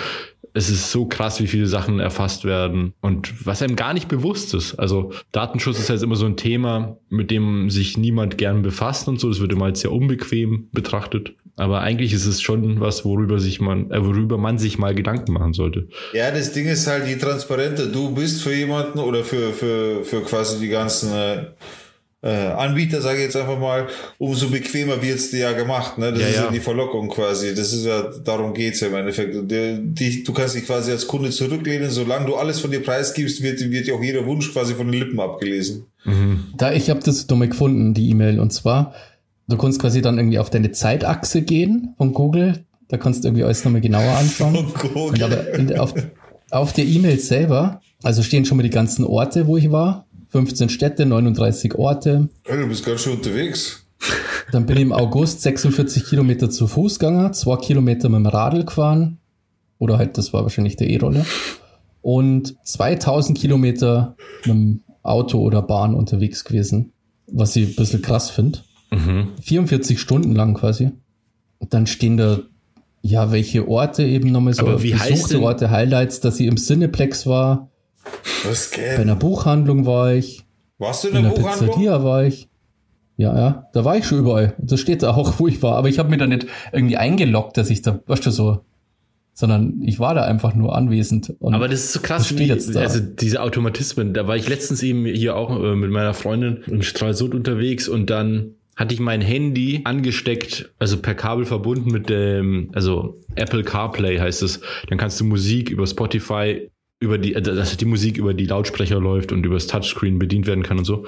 es ist so krass, wie viele Sachen erfasst werden und was einem gar nicht bewusst ist. Also Datenschutz ist halt immer so ein Thema, mit dem sich niemand gern befasst und so. Das wird immer als sehr unbequem betrachtet. Aber eigentlich ist es schon was, worüber sich man, äh, worüber man sich mal Gedanken machen sollte.
Ja, das Ding ist halt, je transparenter du bist für jemanden oder für, für, für quasi die ganzen äh, äh, Anbieter, sage ich jetzt einfach mal, umso bequemer wird's dir ja gemacht. Ne? Das
Ja,
ist ja. die Verlockung quasi. Das ist ja, darum geht's ja im Endeffekt. Der, die, du kannst dich quasi als Kunde zurücklehnen, solange du alles von dir preisgibst, wird, wird dir auch jeder Wunsch quasi von den Lippen abgelesen.
Da, ich habe das dumme gefunden, die E-Mail. Und zwar, du kannst quasi dann irgendwie auf deine Zeitachse gehen von Google. Da kannst du irgendwie alles nochmal genauer anschauen.
Und Google.
Und aber in, auf, auf der E-Mail selber, also stehen schon mal die ganzen Orte, wo ich war. 15 Städte, 39 Orte.
Hey, du bist ganz schön unterwegs.
Dann bin ich im August 46 Kilometer zu Fuß gegangen, 2 Kilometer mit dem Radl gefahren. Oder halt, das war wahrscheinlich der E-Roller. Und 2000 Kilometer mit dem Auto oder Bahn unterwegs gewesen. Was ich ein bisschen krass finde.
Mhm.
44 Stunden lang quasi. Und dann stehen da, ja, welche Orte eben nochmal so
Aber wie heißt
besuchte
denn-
Orte, Highlights, dass ich im Cineplex war,
Was
bei
geht?
einer Buchhandlung war ich,
Warst du in
in
der
der
Buchhandlung?
Pizzeria war ich. Ja, ja, da war ich schon überall. Das steht da auch, wo ich war. Aber ich habe mir da nicht irgendwie eingeloggt, dass ich da, weißt du, so, sondern ich war da einfach nur anwesend. Und
Aber das ist so krass,
steht
wie,
jetzt da.
also diese Automatismen. Da war ich letztens eben hier auch äh, mit meiner Freundin in Stralsund unterwegs und dann hatte ich mein Handy angesteckt, also per Kabel verbunden mit dem, also Apple CarPlay heißt es. Dann kannst du Musik über Spotify, über die, also dass die Musik über die Lautsprecher läuft und über das Touchscreen bedient werden kann und so.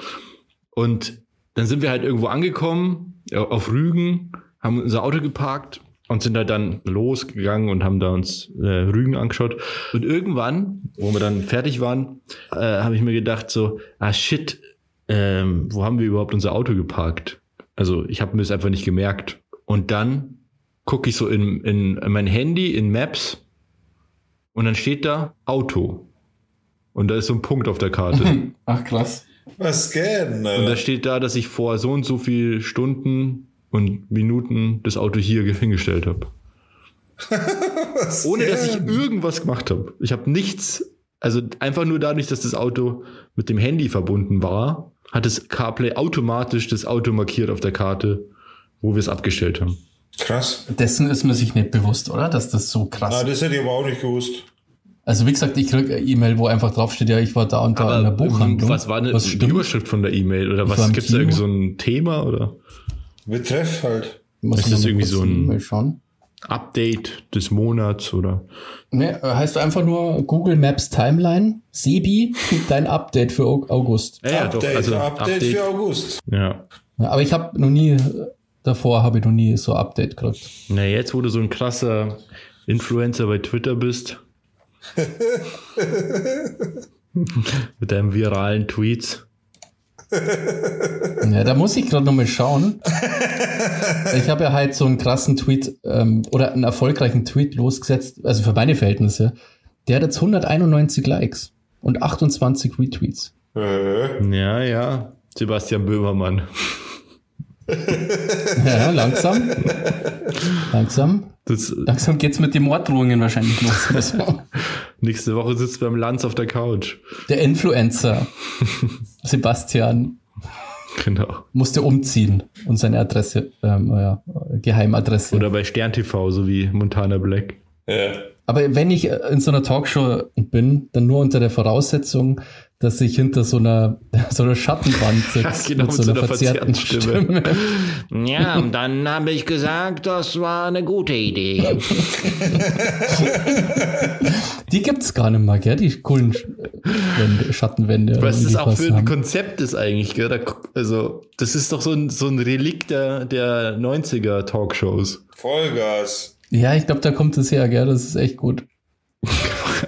Und dann sind wir halt irgendwo angekommen, auf Rügen, haben unser Auto geparkt und sind halt dann losgegangen und haben da uns äh, Rügen angeschaut. Und irgendwann, wo wir dann fertig waren, äh, habe ich mir gedacht so, ah shit, ähm, wo haben wir überhaupt unser Auto geparkt? Also ich habe mir das einfach nicht gemerkt. Und dann gucke ich so in, in mein Handy, in Maps und dann steht da Auto. Und da ist so ein Punkt auf der Karte.
Ach krass.
Was geht?
Und da steht da, dass ich vor so und so viel Stunden und Minuten das Auto hier hingestellt habe. Ohne dass ich irgendwas gemacht habe. Ich habe nichts, also einfach nur dadurch, dass das Auto mit dem Handy verbunden war, hat das CarPlay automatisch das Auto markiert auf der Karte, wo wir es abgestellt haben.
Krass.
Dessen ist man sich nicht bewusst, oder? Dass das so krass
Na, das hätte ich aber auch nicht gewusst.
Also wie gesagt, ich krieg eine E-Mail, wo einfach draufsteht, ja, ich war da und da in der Buchhandlung.
Was war eine
Was
die? Überschrift von der E-Mail? Oder
Ich
was
im
gibt es da irgendwie so ein Thema oder
Betreff halt.
Muss
Ist das irgendwie so ein-. Update des Monats oder?
Ne, heißt einfach nur Google Maps Timeline, Sebi, dein Update für Au- August.
Ja, ja,
Update,
doch, also
Update, für August.
Ja.
Ja, aber ich habe noch nie, davor habe ich noch nie so Update gekriegt.
Na, jetzt, wo du so ein krasser Influencer bei Twitter bist. Mit deinen viralen Tweets.
Ja, da muss ich gerade noch mal schauen. Ich habe ja halt so einen krassen Tweet ähm, oder einen erfolgreichen Tweet losgesetzt, also für meine Verhältnisse. Der hat jetzt 191 Likes und 28 Retweets.
Äh,
Ja, ja. Sebastian Böhmermann.
Ja, langsam. langsam.
Das,
Langsam geht's mit den Morddrohungen wahrscheinlich los.
nächste Woche sitzt beim Lanz auf der Couch.
Der Influencer Sebastian
Genau.
musste umziehen und seine Adresse, ähm, ja, Geheimadresse.
Oder bei Stern TV, so wie Montana Black.
ja.
Aber wenn ich äh, in so einer Talkshow bin, dann nur unter der Voraussetzung, dass ich hinter so einer, so einer Schattenwand sitze.
genau, mit so einer verzerrten Stimme. Ja, und dann habe ich gesagt, das war eine gute Idee.
Die gibt's gar nicht mehr, gell? Die coolen Sch- Wände, Schattenwände.
Was das auch für ein
haben.
Konzept ist eigentlich, gell? Da, also, das ist doch so ein, so ein Relikt der, der 90er Talkshows.
Vollgas.
Ja, ich glaube, da kommt es her, gell? Das ist echt gut.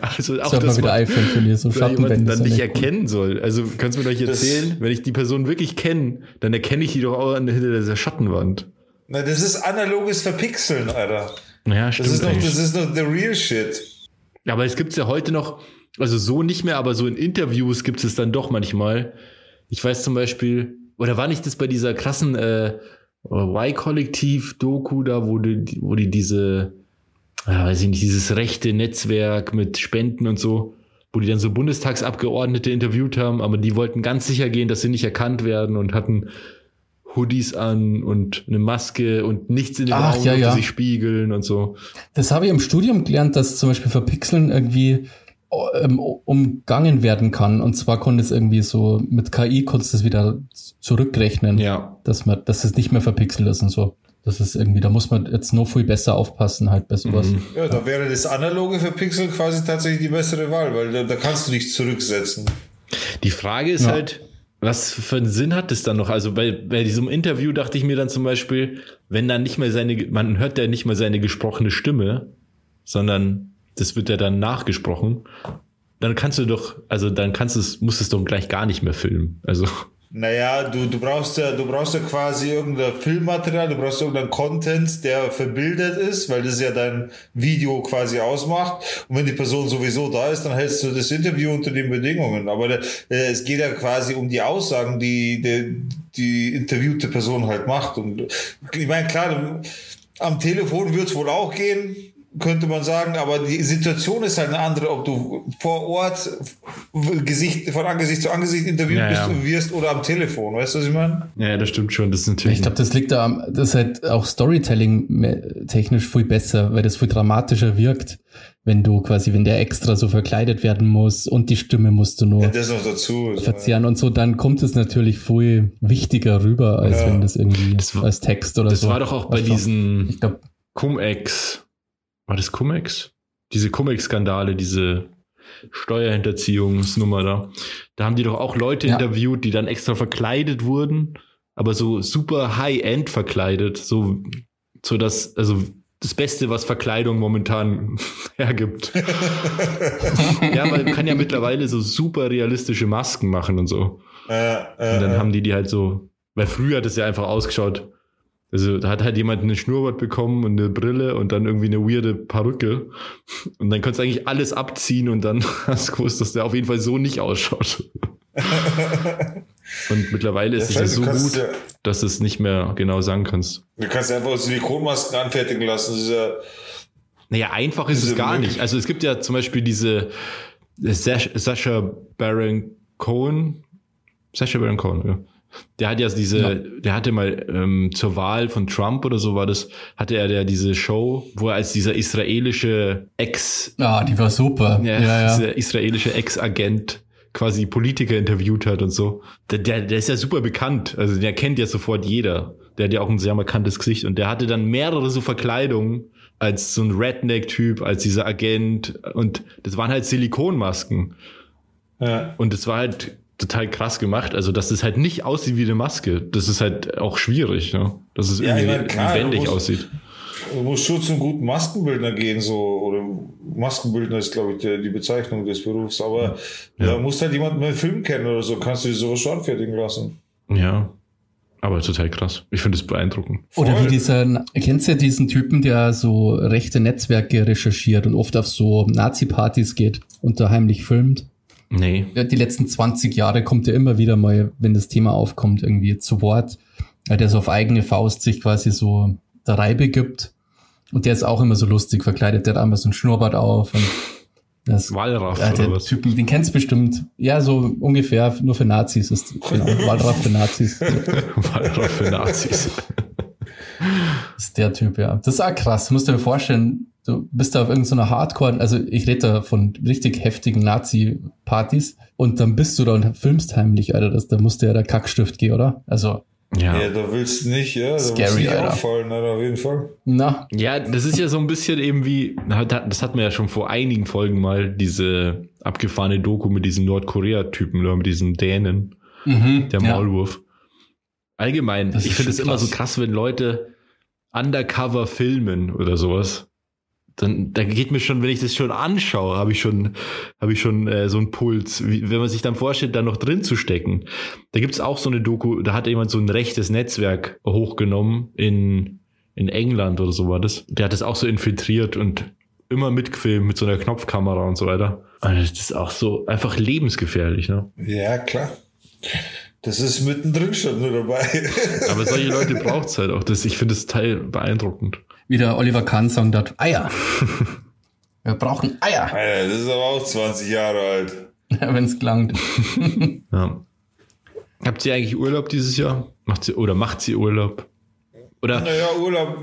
Also auch
Sollte
das
mal wieder iPhone für die, so Schattenwände.
dann nicht erkennen soll. Also kannst du mir doch nicht
Das-
erzählen, wenn ich die Person wirklich kenne, dann erkenne ich die doch auch an- hinter dieser Schattenwand.
Na, das ist analoges Verpixeln, Alter.
Ja,
Das
stimmt.
ist noch,
eigentlich.
das ist noch the real shit.
Aber es gibt's ja heute noch, also so nicht mehr, aber so in Interviews gibt es dann doch manchmal. Ich weiß zum Beispiel, oder war nicht das bei dieser krassen äh, Y-Kollektiv-Doku da, wo die, wo die diese, ja, weiß ich nicht, dieses rechte Netzwerk mit Spenden und so, wo die dann so Bundestagsabgeordnete interviewt haben, aber die wollten ganz sicher gehen, dass sie nicht erkannt werden und hatten Hoodies an und eine Maske und nichts in den
Ach,
Augen,
ja, ja.
sich spiegeln und so.
Das habe ich im Studium gelernt, dass zum Beispiel Verpixeln irgendwie ähm, umgangen werden kann. Und zwar konnte es irgendwie so mit KI konntest du es wieder zurückrechnen,
Ja,
dass man, dass es nicht mehr verpixelt ist und so. Das ist irgendwie, da muss man jetzt noch viel besser aufpassen halt bei sowas.
Mhm.
Ja, da wäre das analoge Verpixeln quasi tatsächlich die bessere Wahl, weil da, da kannst du nichts zurücksetzen.
Die Frage ist
Ja.
halt, was für einen Sinn hat es dann noch? Also bei, bei diesem Interview dachte ich mir dann zum Beispiel, wenn dann nicht mehr seine, man hört ja nicht mal seine gesprochene Stimme, sondern das wird ja dann nachgesprochen, dann kannst du doch, also dann kannst du es, musst du es doch gleich gar nicht mehr filmen. Also
Naja, du, du brauchst ja, du brauchst ja quasi irgendein Filmmaterial, du brauchst irgendeinen Content, der verbildet ist, weil das ja dein Video quasi ausmacht. Und wenn die Person sowieso da ist, dann hältst du das Interview unter den Bedingungen. Aber äh, es geht ja quasi um die Aussagen, die die, die interviewte Person halt macht. Und ich meine, klar, am Telefon wird es wohl auch gehen. Könnte man sagen, aber die Situation ist halt eine andere, ob du vor Ort Gesicht, von Angesicht zu Angesicht interviewt
Ja,
bist
ja.
und wirst oder am Telefon, weißt du, was ich meine?
Ja, das stimmt schon. Das ist natürlich.
Ich glaube, das liegt da am, das ist halt auch Storytelling technisch viel besser, weil das viel dramatischer wirkt, wenn du quasi, wenn der extra so verkleidet werden muss und die Stimme musst du nur
Ja, das noch dazu. so,
verzehren und so, dann kommt es natürlich viel wichtiger rüber, als
Ja.
wenn das irgendwie
Das war-
als Text oder
das
so.
war doch auch bei diesen
Ich glaube,
Cum-Ex. War das Cum-Ex? Diese Cum-Ex-Skandale, diese Steuerhinterziehungsnummer da. Da haben die doch auch Leute
Ja.
interviewt, die dann extra verkleidet wurden, aber so super High-End verkleidet, so, so dass, also das Beste, was Verkleidung momentan hergibt. ja, man kann ja mittlerweile so super realistische Masken machen und so.
äh, äh,
Und dann haben die die halt so, weil früher hat es ja einfach ausgeschaut. Also da hat halt jemand einen Schnurrbart bekommen und eine Brille und dann irgendwie eine weirde Perücke. Und dann konntest du eigentlich alles abziehen und dann hast du gewusst, dass der auf jeden Fall so nicht ausschaut. und mittlerweile ist es ja so gut,
ja-
dass du es nicht mehr genau sagen kannst.
Du kannst einfach Silikonmasken anfertigen lassen. Ja,
Naja, einfach ist
Diese
es gar nicht. Also es gibt ja zum Beispiel diese Sasha Baron Cohen. Sasha Baron Cohen, ja. Der hat ja diese,
Ja.
der hatte mal ähm, zur Wahl von Trump oder so war das, hatte er ja diese Show, wo er als dieser israelische Ex,
ah, die war super.
ja,
Ja, ja.
dieser israelische Ex-Agent quasi Politiker interviewt hat und so. Der, der, der ist ja super bekannt. Also der kennt ja sofort jeder. Der hat ja auch ein sehr markantes Gesicht und der hatte dann mehrere so Verkleidungen als so ein Redneck-Typ, als dieser Agent und das waren halt Silikonmasken
ja.
und das war halt total krass gemacht. Also, dass es halt nicht aussieht wie eine Maske. Das ist halt auch schwierig, ne? Dass es
Ja,
irgendwie
meine, klar,
lebendig
musst-
aussieht.
Du musst schon zum guten Maskenbildner gehen, so, oder Maskenbildner ist, glaube ich, der, die Bezeichnung des Berufs, aber da musst halt jemanden mit Film kennen oder so, kannst du dir sowas schon anfertigen lassen.
Ja. Aber total krass. Ich finde es beeindruckend.
Oder
Voll.
wie dieser, kennst du ja diesen Typen, der so rechte Netzwerke recherchiert und oft auf so Nazi-Partys geht und da heimlich filmt?
Nee.
Die letzten 20 Jahre kommt er immer wieder mal, wenn das Thema aufkommt, irgendwie zu Wort, weil der so auf eigene Faust sich quasi so der Reibe gibt. Und der ist auch immer so lustig verkleidet, der hat einmal so ein Schnurrbart auf und das,
Wallraff
ja,
oder
der
was?
Typen, den kennst du bestimmt. Ja, so ungefähr, nur für Nazis ist, genau, Wallraff für Nazis
Wallraff für Nazis.
ist der Typ, ja. Das ist auch krass, musst du dir vorstellen, du bist da auf irgendeiner Hardcore, also ich rede da von richtig heftigen Nazi-Partys und dann bist du da und filmst heimlich, Alter, das, da musste ja der Kackstift gehen, oder? Also,
Ja.
Ja, da willst du nicht, ja, da willst
Scary,
du nicht
Alter.
auffallen, Alter, auf jeden Fall.
na,
Ja, das ist ja so ein bisschen eben wie, das hatten wir ja schon vor einigen Folgen mal, diese abgefahrene Doku mit diesem Nordkorea-Typen, oder mit diesem Dänen,
mhm,
der
ja.
Maulwurf. Allgemein,
Das
ich finde es immer so
krass.
krass, wenn Leute undercover filmen oder sowas. Dann, da geht mir schon, wenn ich das schon anschaue, habe ich schon, habe ich schon äh, so einen Puls. Wie, wenn man sich dann vorstellt, da noch drin zu stecken. Da gibt's auch so eine Doku, da hat jemand so ein rechtes Netzwerk hochgenommen in, in England oder so war das. Der hat das auch so infiltriert und immer mitgefilmt mit so einer Knopfkamera und so weiter. Also das ist auch so einfach lebensgefährlich, ne?
Ja, klar. Das ist mittendrin schon nur dabei.
Aber solche Leute braucht's halt auch. Das, ich finde das Teil beeindruckend.
Wie der Oliver Kahn sagt, hat, Eier. Wir brauchen Eier,
Alter, das ist aber auch 20 Jahre alt.
wenn es klangt.
Ja. Habt ihr eigentlich Urlaub dieses Jahr? Macht sie, oder macht sie Urlaub? Oder
Naja, Urlaub.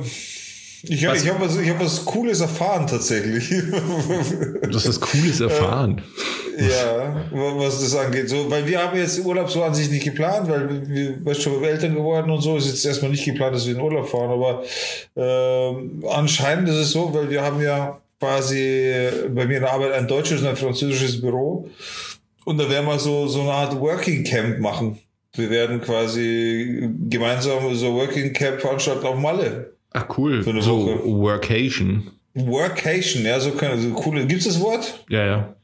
Ich habe
Was-
ich hab was, ich hab was Cooles erfahren tatsächlich.
du hast was Cooles erfahren?
ja, wa- was das angeht. So, weil wir haben jetzt Urlaub so an sich nicht geplant, weil wir, weißt schon, Eltern geworden und so. Ist jetzt erstmal nicht geplant, dass wir in Urlaub fahren, aber ähm, anscheinend ist es so, weil wir haben ja quasi bei mir in der Arbeit ein deutsches und ein französisches Büro. Und da werden wir so, so eine Art Working Camp machen. Wir werden quasi gemeinsam so Working Camp veranstalten auf Malle.
Ach cool.
Für eine
so
Woche.
Workation.
Workation, ja, so kann so coole. Gibt's das Wort?
Ja, ja.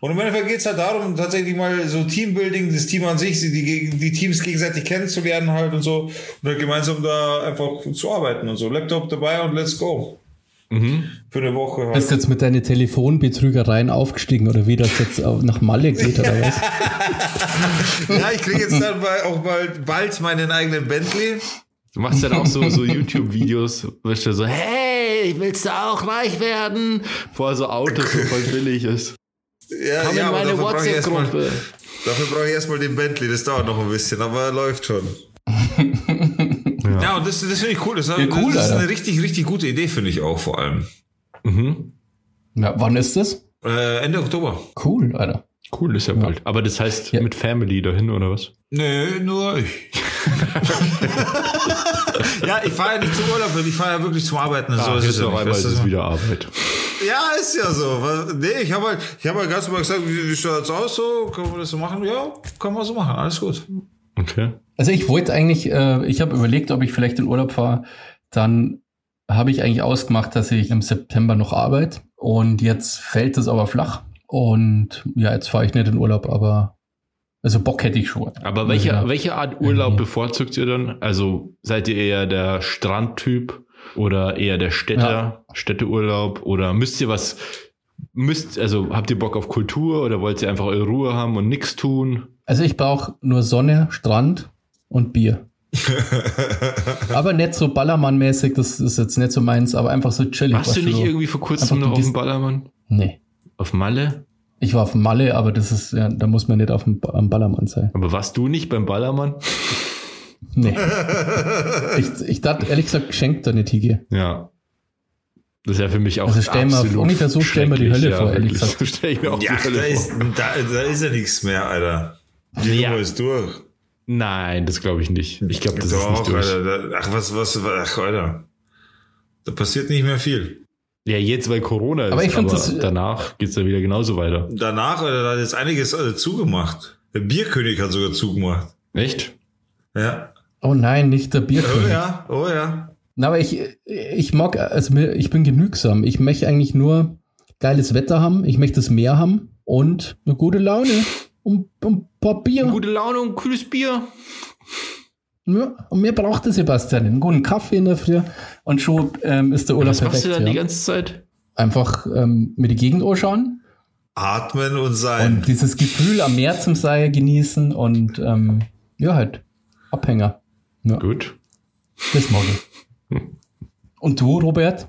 Und im Endeffekt geht's halt darum, tatsächlich mal so Teambuilding, das Team an sich, die, die, Teams gegenseitig kennenzulernen halt und so. Und dann gemeinsam da einfach zu arbeiten und so. Laptop dabei und let's go.
Mhm.
Für eine Woche
Bist
halt.
jetzt mit deinen Telefonbetrügereien aufgestiegen oder wie das jetzt auch nach Malle geht oder was?
Ja, ich kriege jetzt dann auch bald, bald meinen eigenen Bentley.
Du machst dann auch so, so YouTube-Videos, weißt du, so, hey, willst du auch reich werden? Vor so Autos so voll billig ist.
Ja,
Komm in
aber
meine
dafür brauche ich erstmal
WhatsApp-Gruppe.
dafür brauche ich erstmal den Bentley, das dauert noch ein bisschen, aber er läuft schon. ja. und das, das finde ich cool. Das,
Ja, cool,
das ist
Alter.
eine richtig, richtig gute Idee, finde ich auch vor allem.
Mhm.
Ja, wann ist das?
Äh, Ende Oktober.
Cool, Alter.
Cool, ist ja bald. Aber das heißt
Ja.
mit Family dahin, oder was?
Nee, nur ich. ja, ich fahre ja nicht zum Urlaub, ich fahre ja wirklich zum Arbeiten. So
Ah,
ist es ja nicht.
einmal
Das
ist es wieder Arbeit.
Ja, ist ja so. Was- Nee, ich habe halt, ich habe halt ganz normal gesagt, wie, wie schaut's aus so? Können wir das so machen? Ja, können wir so machen. Alles gut.
Okay.
Also ich wollte eigentlich, äh, ich habe überlegt, ob ich vielleicht in Urlaub fahre. Dann habe ich eigentlich ausgemacht, dass ich im September noch arbeite. Und jetzt fällt es aber flach. Und ja, jetzt fahre ich nicht in Urlaub, aber also Bock hätte ich schon.
Aber welche,
Ja.
welche Art Urlaub
Mhm.
bevorzugt ihr dann? Also seid ihr eher der Strandtyp oder eher der Städter, Städteurlaub oder müsst ihr was, müsst, also habt ihr Bock auf Kultur oder wollt ihr einfach eure Ruhe haben und nichts tun?
Also ich brauche nur Sonne, Strand und Bier. aber nicht so Ballermann-mäßig, das ist jetzt nicht so meins, aber einfach so chillig.
Warst du nicht
so-
irgendwie vor kurzem noch auf dem
diesen-
Ballermann?
Nee.
Auf Malle?
Ich war auf Malle, aber das ist, ja, da muss man nicht auf dem, am Ballermann sein.
Aber warst du nicht beim Ballermann?
Nee. ich, ich dachte, ehrlich gesagt, geschenkt da nicht hingehe.
Ja. Das ist ja für mich auch
Also stell
absolut
ungefähr so stell mir die Hölle vor, ehrlich gesagt.
So stell ich mir auch
Ja,
die Hölle
da ist,
vor.
da, da ist ja nichts mehr, Alter. Die
Ja.
Nummer ist durch.
Nein, das glaube ich nicht. Ich glaube, das ist
Doch,
nicht durch.
Alter. Da, ach, was, was, ach, Alter. Da passiert nicht mehr viel.
Ja, jetzt, weil Corona ist,
Aber ich find das-
danach geht's ja wieder genauso weiter.
Danach, Alter, da hat jetzt einiges äh, zugemacht. Der Bierkönig hat sogar zugemacht.
Echt?
Ja.
Oh nein, nicht der
Oh
Bierkönig.
ja, oh ja.
Na, aber ich, ich mag, also mir, ich bin genügsam. Ich möchte eigentlich nur geiles Wetter haben. Ich möchte das Meer haben und eine gute Laune und, und ein paar Bier.
Gute Laune und kühles Bier.
Ja, und mehr braucht der Sebastian. Einen guten Kaffee in der Früh und schon ähm, ist der Urlaub
Was machst
perfekt.
du dann die
ja.
ganze Zeit?
Einfach ähm, mir die Gegend anschauen
Atmen und sein.
und dieses Gefühl am Meer zum Sei genießen und ähm, ja, halt Abhänger. Ja,
Gut.
das mag ich. Und du, Robert?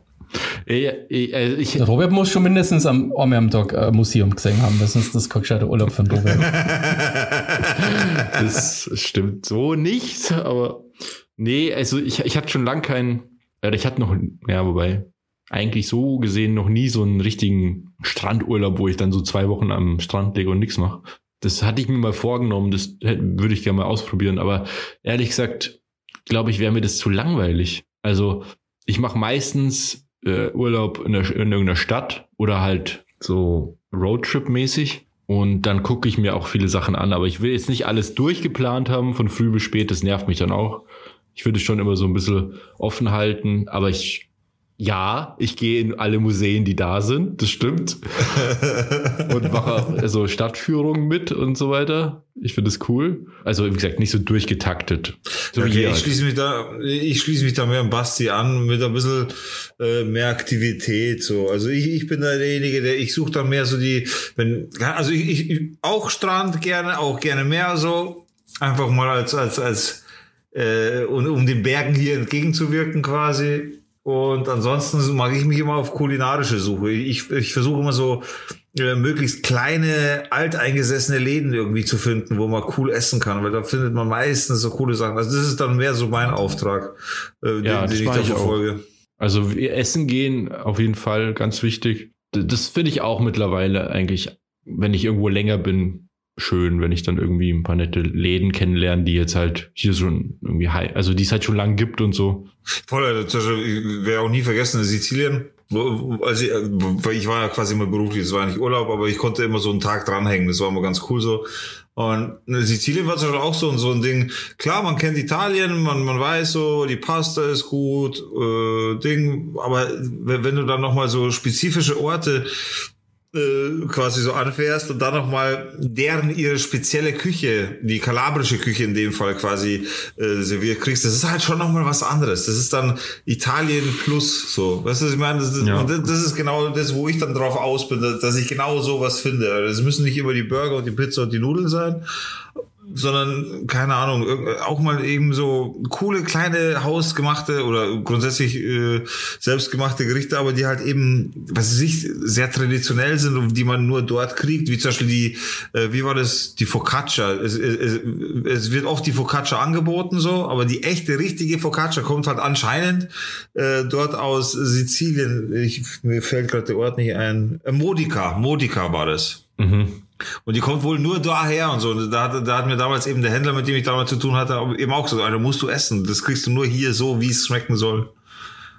Ich, ich, also ich,
Robert muss schon mindestens am, einmal am Tag ein Museum gesehen haben, sonst ist das kein gescheiter Urlaub von Robert.
das stimmt so nicht, aber nee, also ich, ich hatte schon lang keinen, oder ich hatte noch, ja, wobei, eigentlich so gesehen noch nie so einen richtigen Strandurlaub, wo ich dann so zwei Wochen am Strand lege und nichts mache. Das hatte ich mir mal vorgenommen, das hätte- würde ich gerne mal ausprobieren, aber ehrlich gesagt, glaube ich, wäre mir das zu langweilig. Also ich mache meistens äh, Urlaub in, der, in irgendeiner Stadt oder halt so Roadtrip-mäßig. Und dann gucke ich mir auch viele Sachen an. Aber ich will jetzt nicht alles durchgeplant haben, von früh bis spät. Das nervt mich dann auch. Ich würde es schon immer so ein bisschen offen halten. Aber ich, ja, ich gehe in alle Museen, die da sind. Das stimmt. und mache also Stadtführungen mit und so weiter. Ich finde es cool. Also, wie gesagt, nicht so durchgetaktet. So
Okay, ich
halt.
schließe mich da, ich schließe mich da mehr an Basti an mit ein bisschen äh, mehr Aktivität. So, also ich, ich bin da derjenige, der ich suche dann mehr so die, wenn, also ich, ich, ich auch Strand gerne, auch gerne mehr so, einfach mal als als als äh, um, um den Bergen hier entgegenzuwirken quasi. Und ansonsten mag ich mich immer auf kulinarische Suche. Ich, ich versuche immer so äh, möglichst kleine, alteingesessene Läden irgendwie zu finden, wo man cool essen kann, weil da findet man meistens so coole Sachen. Also das ist dann mehr so mein Auftrag, äh,
Ja,
den, den ich da verfolge.
Also wir essen gehen auf jeden Fall ganz wichtig. Das finde ich auch mittlerweile eigentlich, wenn ich irgendwo länger bin, schön, wenn ich dann irgendwie ein paar nette Läden kennenlerne, die jetzt halt hier schon irgendwie also die es halt schon lange gibt und so.
Voll, also zum Beispiel, ich werde auch nie vergessen, Sizilien, also ich, ich war ja quasi immer beruflich, es war nicht Urlaub, aber ich konnte immer so einen Tag dranhängen, das war immer ganz cool so. Und Sizilien war zum auch so, so ein Ding, klar, man kennt Italien, man, man weiß so, die Pasta ist gut, äh, Ding, aber wenn du dann nochmal so spezifische Orte äh, quasi so anfährst und dann nochmal deren ihre spezielle Küche, die kalabrische Küche in dem Fall quasi äh, serviert kriegst, das ist halt schon nochmal was anderes. Das ist dann Italien plus so. Weißt du, was ich meine? Das ist,
Ja.
und das das ist genau das, wo ich dann drauf aus bin, dass, dass ich genau sowas finde. Das müssen nicht immer die Burger und die Pizza und die Nudeln sein. Sondern keine Ahnung, auch mal eben so coole kleine hausgemachte oder grundsätzlich äh, selbstgemachte Gerichte, aber die halt eben, was weiß ich, sehr traditionell sind und die man nur dort kriegt, wie zum Beispiel die, äh, wie war das, die Focaccia. Es, es, es wird oft die Focaccia angeboten so, aber die echte, richtige Focaccia kommt halt anscheinend äh, dort aus Sizilien. Ich, mir fällt gerade der Ort nicht ein. Modica, Modica war das. Und die kommt wohl nur daher und so. Und da hat, da hat mir damals eben der Händler, mit dem ich damals zu tun hatte, eben auch gesagt, da musst du essen. Das kriegst du nur hier so, wie es schmecken soll.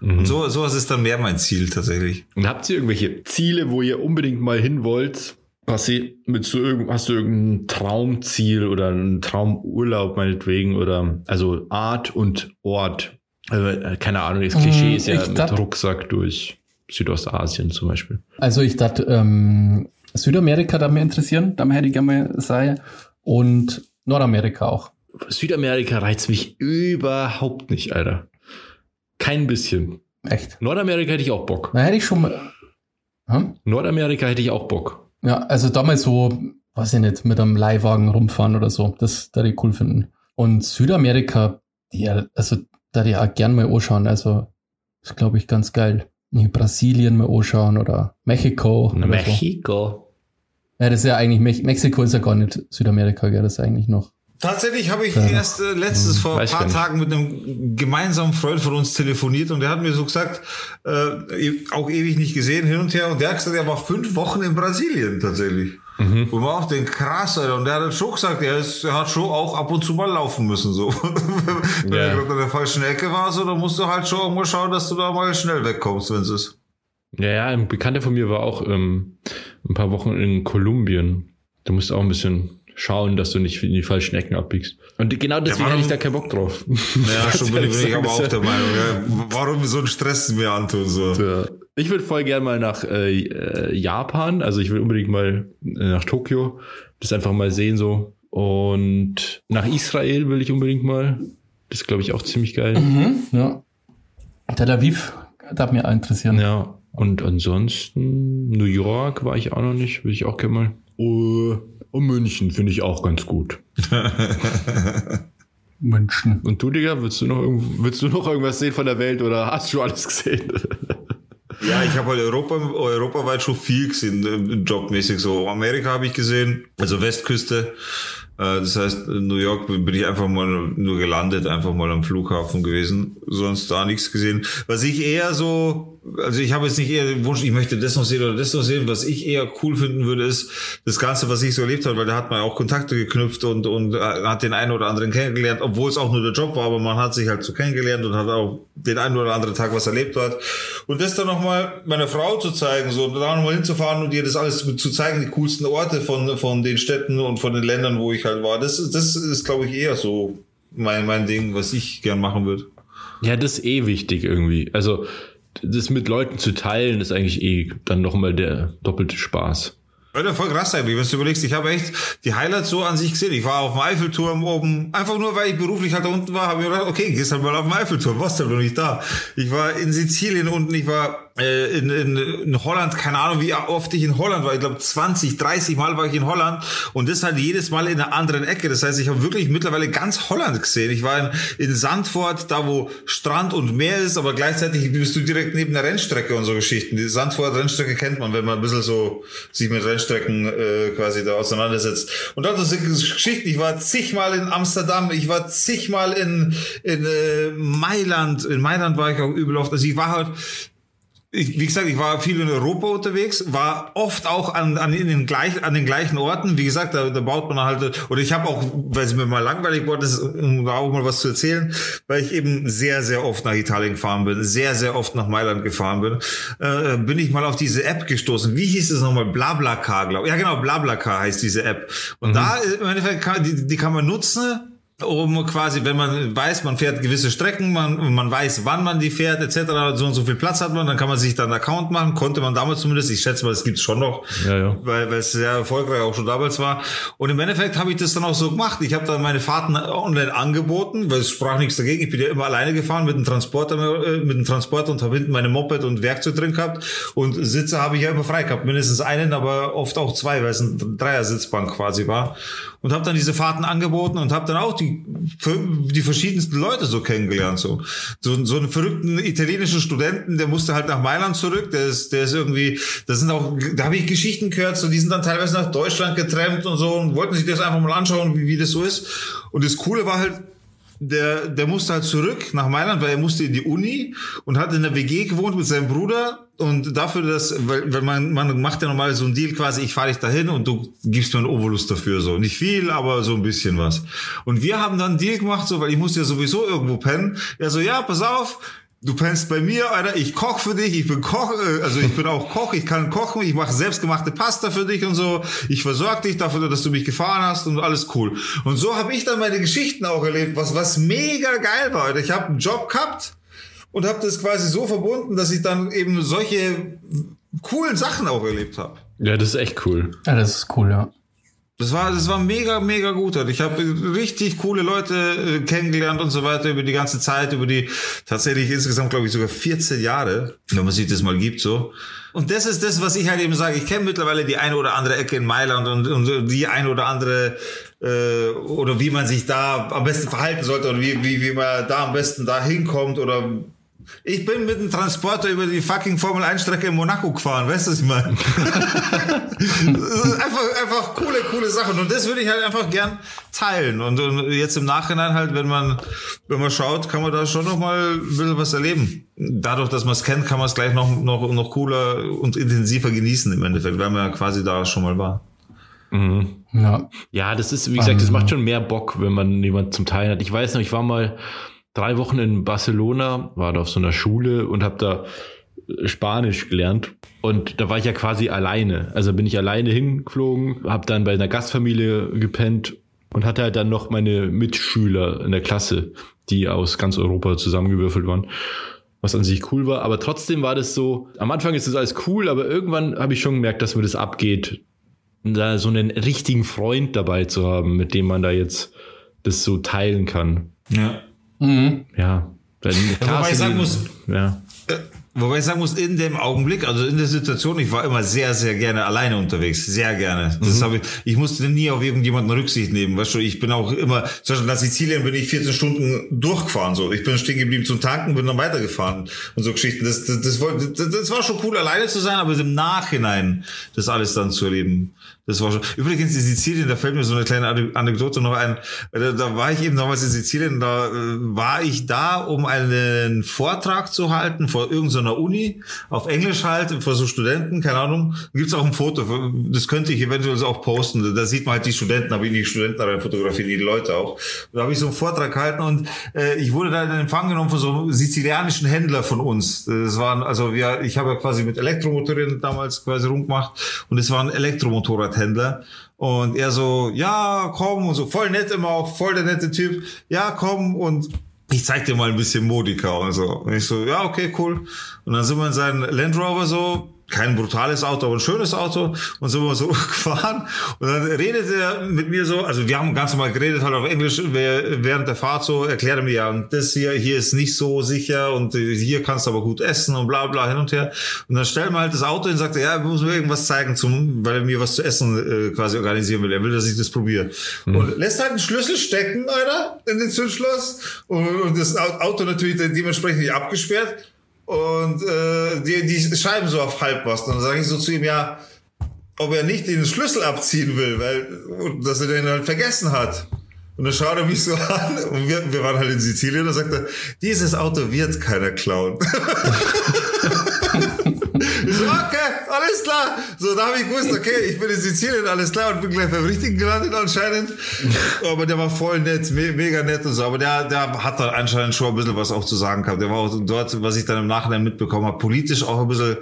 Und so, sowas ist dann mehr mein Ziel tatsächlich.
Und habt ihr irgendwelche Ziele, wo ihr unbedingt mal hin wollt? Was sie mit so irgend, hast du irgendein Traumziel oder einen Traumurlaub meinetwegen oder also Art und Ort? Äh, keine Ahnung, das Klischee
Mm,
ist ja
ich
mit Rucksack durch Südostasien zum Beispiel.
Also ich dachte, ähm, Südamerika da mir interessieren, da hätte ich gerne mal sein. Und Nordamerika auch.
Südamerika reizt mich überhaupt nicht, Alter. Kein bisschen.
Echt.
Nordamerika hätte ich auch Bock.
Da hätte ich schon mal. Hm?
Nordamerika hätte ich auch Bock.
Ja, also damals so, weiß ich nicht, mit einem Leihwagen rumfahren oder so. Das da ich cool finden. Und Südamerika, ja, also da die auch gern mal anschauen. Also, ist glaube ich ganz geil. Brasilien mal anschauen oder Mexiko. Oder So.
Mexiko.
Ja, das ist ja eigentlich, Mex Mexiko ist ja gar nicht Südamerika, gell, das ist eigentlich noch.
Tatsächlich habe ich
Ja.
erst äh, letztes vor ein paar. Tagen mit einem gemeinsamen Freund von uns telefoniert und der hat mir so gesagt, äh, auch ewig nicht gesehen, hin und her. Und der hat gesagt, er war fünf Wochen in Brasilien tatsächlich.
Mhm.
Und man auch den krass, Alter. Und der hat schon gesagt, er, ist, er hat schon auch ab und zu mal laufen müssen. so. Wenn
Ja.
er gerade in der falschen Ecke war, so, dann musst du halt schon irgendwo schauen, dass du da mal schnell wegkommst, wenn es ist.
Ja, ja, ein Bekannter von mir war auch ähm, ein paar Wochen in Kolumbien. Da musst du auch ein bisschen schauen, dass du nicht in die falschen Ecken abbiegst. Und genau deswegen
warum-
hätte ich da keinen Bock drauf.
Ja, schon bin, ich aber auch der Meinung. Ja. Warum so einen Stress mir antun? So.
Ja. Ich würde voll gern mal nach äh, äh, Japan, also ich will unbedingt mal äh, nach Tokio, das einfach mal sehen so. Und nach Israel will ich unbedingt mal. Das glaube ich auch ziemlich geil.
Ja. Tel Aviv darf mir auch interessieren.
Ja. Und ansonsten New York war ich auch noch nicht, will ich auch gerne mal. Oh, und München finde ich auch ganz gut.
München.
Und du, Digga, willst du noch, willst du noch irgendwas sehen von der Welt oder hast du alles gesehen?
Ja, ich habe halt Europa, europaweit schon viel gesehen, äh, jobmäßig so. Amerika habe ich gesehen, also Westküste. Äh, Das heißt, in New York bin ich einfach mal nur gelandet, einfach mal am Flughafen gewesen, sonst da nichts gesehen. Was ich eher so, also ich habe jetzt nicht eher den Wunsch, ich möchte das noch sehen oder das noch sehen. Was ich eher cool finden würde, ist das Ganze, was ich so erlebt habe, weil da hat man auch Kontakte geknüpft und, und äh, hat den einen oder anderen kennengelernt, obwohl es auch nur der Job war, aber man hat sich halt so kennengelernt und hat auch den einen oder anderen Tag was erlebt dort. Und das dann nochmal meiner Frau zu zeigen, so da nochmal hinzufahren und ihr das alles zu, zu zeigen, die coolsten Orte von, von den Städten und von den Ländern, wo ich halt war, das, ist- das ist, glaube ich, eher so mein, mein Ding, was ich gern machen würde.
Ja, das ist eh wichtig irgendwie. Also, das mit Leuten zu teilen, ist eigentlich eh dann nochmal der doppelte Spaß.
Alter, voll krass eigentlich, wenn du überlegst, ich habe echt die Highlights so an sich gesehen. Ich war auf dem Eiffelturm oben, einfach nur weil ich beruflich halt da unten war, habe ich gedacht, okay, gehst halt mal auf den Eiffelturm, warst du noch nicht da. Ich war in Sizilien unten, ich war in, in, in Holland, keine Ahnung, wie oft ich in Holland war. Ich glaube 20, 30 Mal war ich in Holland und das halt jedes Mal in einer anderen Ecke. Das heißt, ich habe wirklich mittlerweile ganz Holland gesehen. Ich war in, in Sandford, da wo Strand und Meer ist, aber gleichzeitig bist du direkt neben der Rennstrecke und so Geschichten. Die Sandford-Rennstrecke kennt man, wenn man ein bisschen so sich mit Rennstrecken äh, quasi da auseinandersetzt. Und das sind Geschichten. Ich war zigmal in Amsterdam, ich war zigmal in, in äh, Mailand. In Mailand war ich auch übel oft. Also ich war halt ich, wie gesagt, ich war viel in Europa unterwegs, war oft auch an, an, in den, gleich, an den gleichen Orten. Wie gesagt, da, da baut man halt, oder ich habe auch, weil es mir mal langweilig geworden ist, um da auch mal was zu erzählen, weil ich eben sehr, sehr oft nach Italien gefahren bin, sehr, sehr oft nach Mailand gefahren bin, äh, bin ich mal auf diese App gestoßen. Wie hieß es nochmal? Blablacar, glaube ich. Ja, genau, Blablacar heißt diese App. Und da, im Endeffekt, kann, die, die kann man nutzen, um quasi, wenn man weiß, man fährt gewisse Strecken, man, man weiß, wann man die fährt, etc., so und so viel Platz hat man, dann kann man sich dann einen Account machen, konnte man damals zumindest, ich schätze mal, das gibt's schon noch,
Ja, ja.
weil, weil es sehr erfolgreich auch schon damals war. Und im Endeffekt habe ich das dann auch so gemacht. Ich habe dann meine Fahrten online angeboten, weil es sprach nichts dagegen. Ich bin ja immer alleine gefahren mit dem Transporter, äh, mit dem Transporter und habe hinten meine Moped und Werkzeug drin gehabt. Und Sitze habe ich ja immer frei gehabt, mindestens einen, aber oft auch zwei, weil es ein Dreier-Sitzbank quasi war. Und habe dann diese Fahrten angeboten und habe dann auch die, die verschiedensten Leute so kennengelernt. So, so, so einen verrückten italienischen Studenten, der musste halt nach Mailand zurück. Der ist, der ist irgendwie, das sind auch, da habe ich Geschichten gehört, so die sind dann teilweise nach Deutschland getrennt und so und wollten sich das einfach mal anschauen, wie, wie das so ist. Und das Coole war halt, der, der musste halt zurück nach Mailand, weil er musste in die Uni und hat in der WG gewohnt mit seinem Bruder und dafür, dass, weil, weil man, man macht ja normal so einen Deal quasi, ich fahre dich dahin und du gibst mir einen Obolus dafür, so. Nicht viel, aber so ein bisschen was. Und wir haben dann einen Deal gemacht, so, weil ich musste ja sowieso irgendwo pennen. Er so, ja, pass auf, Du pennst bei mir, Alter, ich koch für dich, ich bin Koch, äh, also ich bin auch Koch, ich kann kochen, ich mache selbstgemachte Pasta für dich und so. Ich versorge dich dafür, dass du mich gefahren hast und alles cool. Und so habe ich dann meine Geschichten auch erlebt, was was mega geil war. Alter. Ich habe einen Job gehabt und habe das quasi so verbunden, dass ich dann eben solche coolen Sachen auch erlebt habe.
Ja, das ist echt cool.
Ja, das ist cool, ja.
Das war, das war mega, mega gut. Ich habe richtig coole Leute äh, kennengelernt und so weiter über die ganze Zeit, über die tatsächlich insgesamt, glaube ich, sogar 14 Jahre, wenn man sich das mal gibt, so. Und das ist das, was ich halt eben sage. Ich kenne mittlerweile die eine oder andere Ecke in Mailand und, und die eine oder andere äh, oder wie man sich da am besten verhalten sollte oder wie, wie, wie man da am besten da hinkommt oder ich bin mit dem Transporter über die fucking Formel 1 Strecke in Monaco gefahren, weißt du, was ich meine? einfach, einfach coole, coole Sachen. Und das würde ich halt einfach gern teilen. Und, und, jetzt im Nachhinein halt, wenn man, wenn man schaut, kann man da schon noch mal ein bisschen was erleben. Dadurch, dass man es kennt, kann man es gleich noch, noch, noch cooler und intensiver genießen im Endeffekt, weil man ja quasi da schon mal war.
Mhm.
Ja.
Ja, das ist, wie gesagt, das macht schon mehr Bock, wenn man jemand zum Teilen hat. Ich weiß noch, ich war mal drei Wochen in Barcelona, war da auf so einer Schule und habe da Spanisch gelernt. Und da war ich ja quasi alleine. Also bin ich alleine hingeflogen, habe dann bei einer Gastfamilie gepennt und hatte halt dann noch meine Mitschüler in der Klasse, die aus ganz Europa zusammengewürfelt waren. Was an sich cool war. Aber trotzdem war das so, am Anfang ist das alles cool, aber irgendwann habe ich schon gemerkt, dass mir das abgeht, da so einen richtigen Freund dabei zu haben, mit dem man da jetzt das so teilen kann.
Ja.
Mhm.
Ja. Dann, klar
wobei ich sagen muss-
ja.
Wobei ich sagen muss, in dem Augenblick, also in der Situation, ich war immer sehr, sehr gerne alleine unterwegs. Sehr gerne. Das habe ich, ich musste nie auf irgendjemanden Rücksicht nehmen. Weißt du, ich bin auch immer, zum Beispiel nach Sizilien bin ich 14 Stunden durchgefahren, so. Ich bin stehen geblieben zum Tanken, bin dann weitergefahren und so Geschichten. Das, das, das, war- das, das war schon cool, alleine zu sein, aber im Nachhinein das alles dann zu erleben. Das war schon. Übrigens in Sizilien, da fällt mir so eine kleine Ane- Anekdote noch ein. Da, da war ich eben damals in Sizilien, da äh, war ich da, um einen Vortrag zu halten vor irgendeiner Uni, auf Englisch halt, vor so Studenten, keine Ahnung. Gibt's auch ein Foto, das könnte ich eventuell auch posten. Da sieht man halt die Studenten, aber die Studenten rein fotografieren, die Leute auch. Da habe ich so einen Vortrag gehalten und äh, ich wurde da in Empfang genommen von so einem sizilianischen Händler von uns. Das waren, also wir, ich habe ja quasi mit Elektromotoren damals quasi rumgemacht und es war ein Elektromotorradhändler. Und er so, ja, komm, und so voll nett immer auch, voll der nette Typ. Ja, komm und ich zeig dir mal ein bisschen Modica und so. Und ich so, ja, okay, cool. Und dann sind wir in seinen Land Rover so, kein brutales Auto, aber ein schönes Auto. Und sind wir so gefahren. Und dann redet er mit mir so, also wir haben ganz normal geredet halt auf Englisch während der Fahrt so, erklärt er mir ja, und das hier, hier ist nicht so sicher und hier kannst du aber gut essen und bla bla hin und her. Und dann stellen wir halt das Auto hin und sagt er, ja, wir müssen mir irgendwas zeigen, zum, weil er mir was zu essen äh, quasi organisieren will, er will, dass ich das probiere. Und lässt halt einen Schlüssel stecken, Alter, in den Zündschloss. Und, und das Auto natürlich dementsprechend nicht abgesperrt und äh, die, die Scheiben so auf halb was. Dann sage ich so zu ihm, ja, ob er nicht den Schlüssel abziehen will, weil dass er den halt vergessen hat. Und dann schaut er mich so an und wir, wir waren halt in Sizilien und dann sagt er, dieses Auto wird keiner klauen. so, okay, alles klar. So, da habe ich gewusst, okay, ich bin in Sizilien, alles klar und bin gleich beim Richtigen gelandet anscheinend. Aber der war voll nett, me mega nett und so. Aber der, der hat da anscheinend schon ein bisschen was auch zu sagen gehabt. Der war auch dort, was ich dann im Nachhinein mitbekommen habe, politisch auch ein bisschen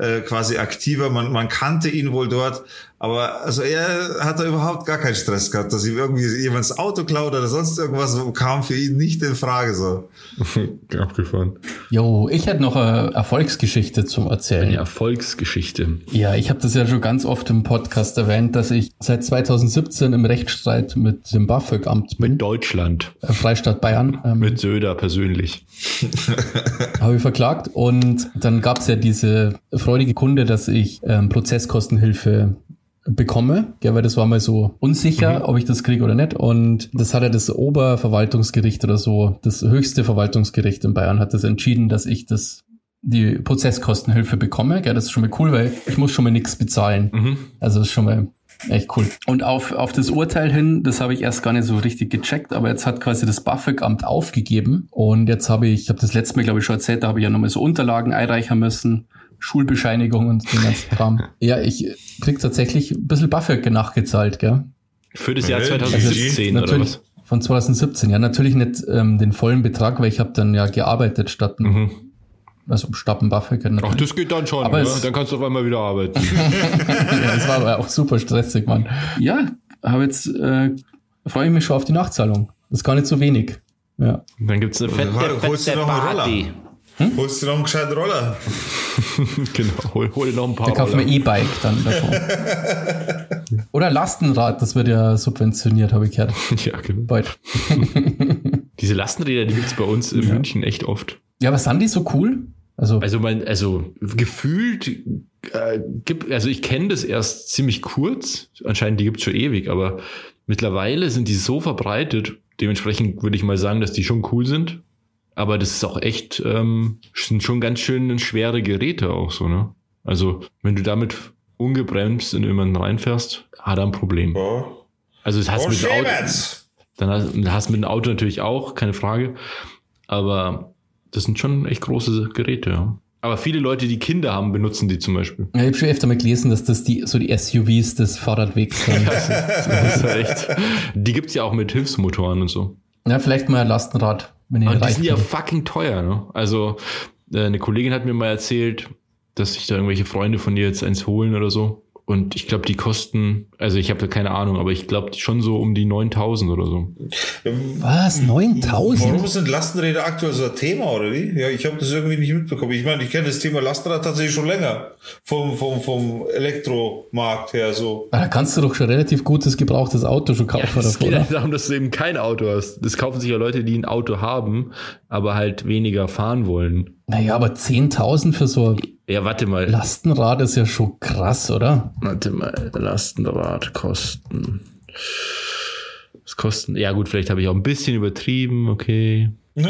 äh, quasi aktiver. Man, man kannte ihn wohl dort. Aber also er hat da überhaupt gar keinen Stress gehabt, dass ihm irgendwie jemand das Auto klaut oder sonst irgendwas kam für ihn nicht in Frage so.
Abgefahren.
Jo, ich hätte noch eine Erfolgsgeschichte zum Erzählen.
Eine Erfolgsgeschichte.
Ja, ich habe das ja schon ganz oft im Podcast erwähnt, dass ich seit 2017 im Rechtsstreit mit dem BAföG-Amt bin.
Mit Deutschland.
Äh, Freistaat Bayern. Ähm,
Mit Söder persönlich.
habe ich verklagt und dann gab es ja diese freudige Kunde, dass ich ähm, Prozesskostenhilfe bekomme, ja, weil das war mal so unsicher,
Mhm.
ob ich das kriege oder nicht. Und das hat ja das Oberverwaltungsgericht oder so, das höchste Verwaltungsgericht in Bayern hat das entschieden, dass ich das die Prozesskostenhilfe bekomme. Ja, das ist schon mal cool, weil ich muss schon mal nichts bezahlen.
Mhm.
Also das ist schon mal echt cool. Und auf, auf das Urteil hin, das habe ich erst gar nicht so richtig gecheckt, aber jetzt hat quasi das BAföG-Amt aufgegeben. Und jetzt habe ich, ich habe das letzte Mal, glaube ich, schon erzählt, da habe ich ja nochmal so Unterlagen einreichen müssen. Schulbescheinigung und den ganzen Kram. Ja, ich krieg tatsächlich ein bisschen BAföG nachgezahlt, gell?
Für das Jahr
Also,
2017 oder
natürlich
was?
von 2017. Ja, natürlich nicht ähm, den vollen Betrag, weil ich habe dann ja gearbeitet statt
Mhm.
also statt BAföG.
Ach,
natürlich.
das geht dann schon,
Aber
ja?
es-
Dann kannst du auf einmal wieder arbeiten.
ja, das war aber auch super stressig, Mann. Ja, habe jetzt äh, freue ich mich schon auf die Nachzahlung. Das ist gar nicht so wenig. Ja.
dann gibt's eine fette,
du
fette
noch
Party.
Holst du noch einen gescheiten Roller?
Genau, hol, hol dir noch ein paar
Da kaufen wir. E-Bike dann davon. Oder Lastenrad, das wird ja subventioniert, habe ich gehört.
Ja, genau.
Bald.
Diese Lastenräder, die gibt's bei uns in München echt oft.
Ja, aber sind die so cool? Also,
Also mein, also gefühlt äh, gibt, also ich kenne das erst ziemlich kurz. Anscheinend die gibt's schon ewig, aber mittlerweile sind die so verbreitet. Dementsprechend würde ich mal sagen, dass die schon cool sind. Aber das ist auch echt, ähm, sind schon ganz schön schwere Geräte auch so, ne? Also wenn du damit ungebremst in jemanden reinfährst, hat er ein Problem.
Ja.
Also das hast du
Oh,
mit dem Auto, dann hast, hast du mit dem Auto natürlich auch, keine Frage. Aber das sind schon echt große Geräte, ja. Aber viele Leute, die Kinder haben, benutzen die zum Beispiel.
ich habe schon öfter mal gelesen, dass das die so die SUVs des Fahrradwegs sind.
Das ist echt. Die gibt's ja auch mit Hilfsmotoren und so.
ja, vielleicht mal ein Lastenrad, wenn
Und die sind ja fucking teuer, ne? Also, äh, eine Kollegin hat mir mal erzählt, dass sich da irgendwelche Freunde von dir jetzt eins holen oder so. Und ich glaube, die kosten, also ich habe da keine Ahnung, aber ich glaube schon so um die 9000 oder so.
Was? 9000?
Warum sind Lastenräder aktuell so ein Thema, oder wie? Ja, ich habe das irgendwie nicht mitbekommen. Ich meine, ich kenne das Thema Lastenrad tatsächlich schon länger. Vom, vom, vom Elektromarkt her so.
Ah, Da kannst du doch schon relativ gutes gebrauchtes Auto schon kaufen
es
davor,
geht
oder?
halt darum, dass du eben kein Auto hast. Das kaufen sich ja Leute, die ein Auto haben, aber halt weniger fahren wollen.
Naja, aber 10.000 für so ein
Ja, warte mal.
Lastenrad ist ja schon krass, oder?
Warte mal, Lastenrad kosten. Was kosten? Ja, gut, vielleicht habe ich auch ein bisschen übertrieben, okay.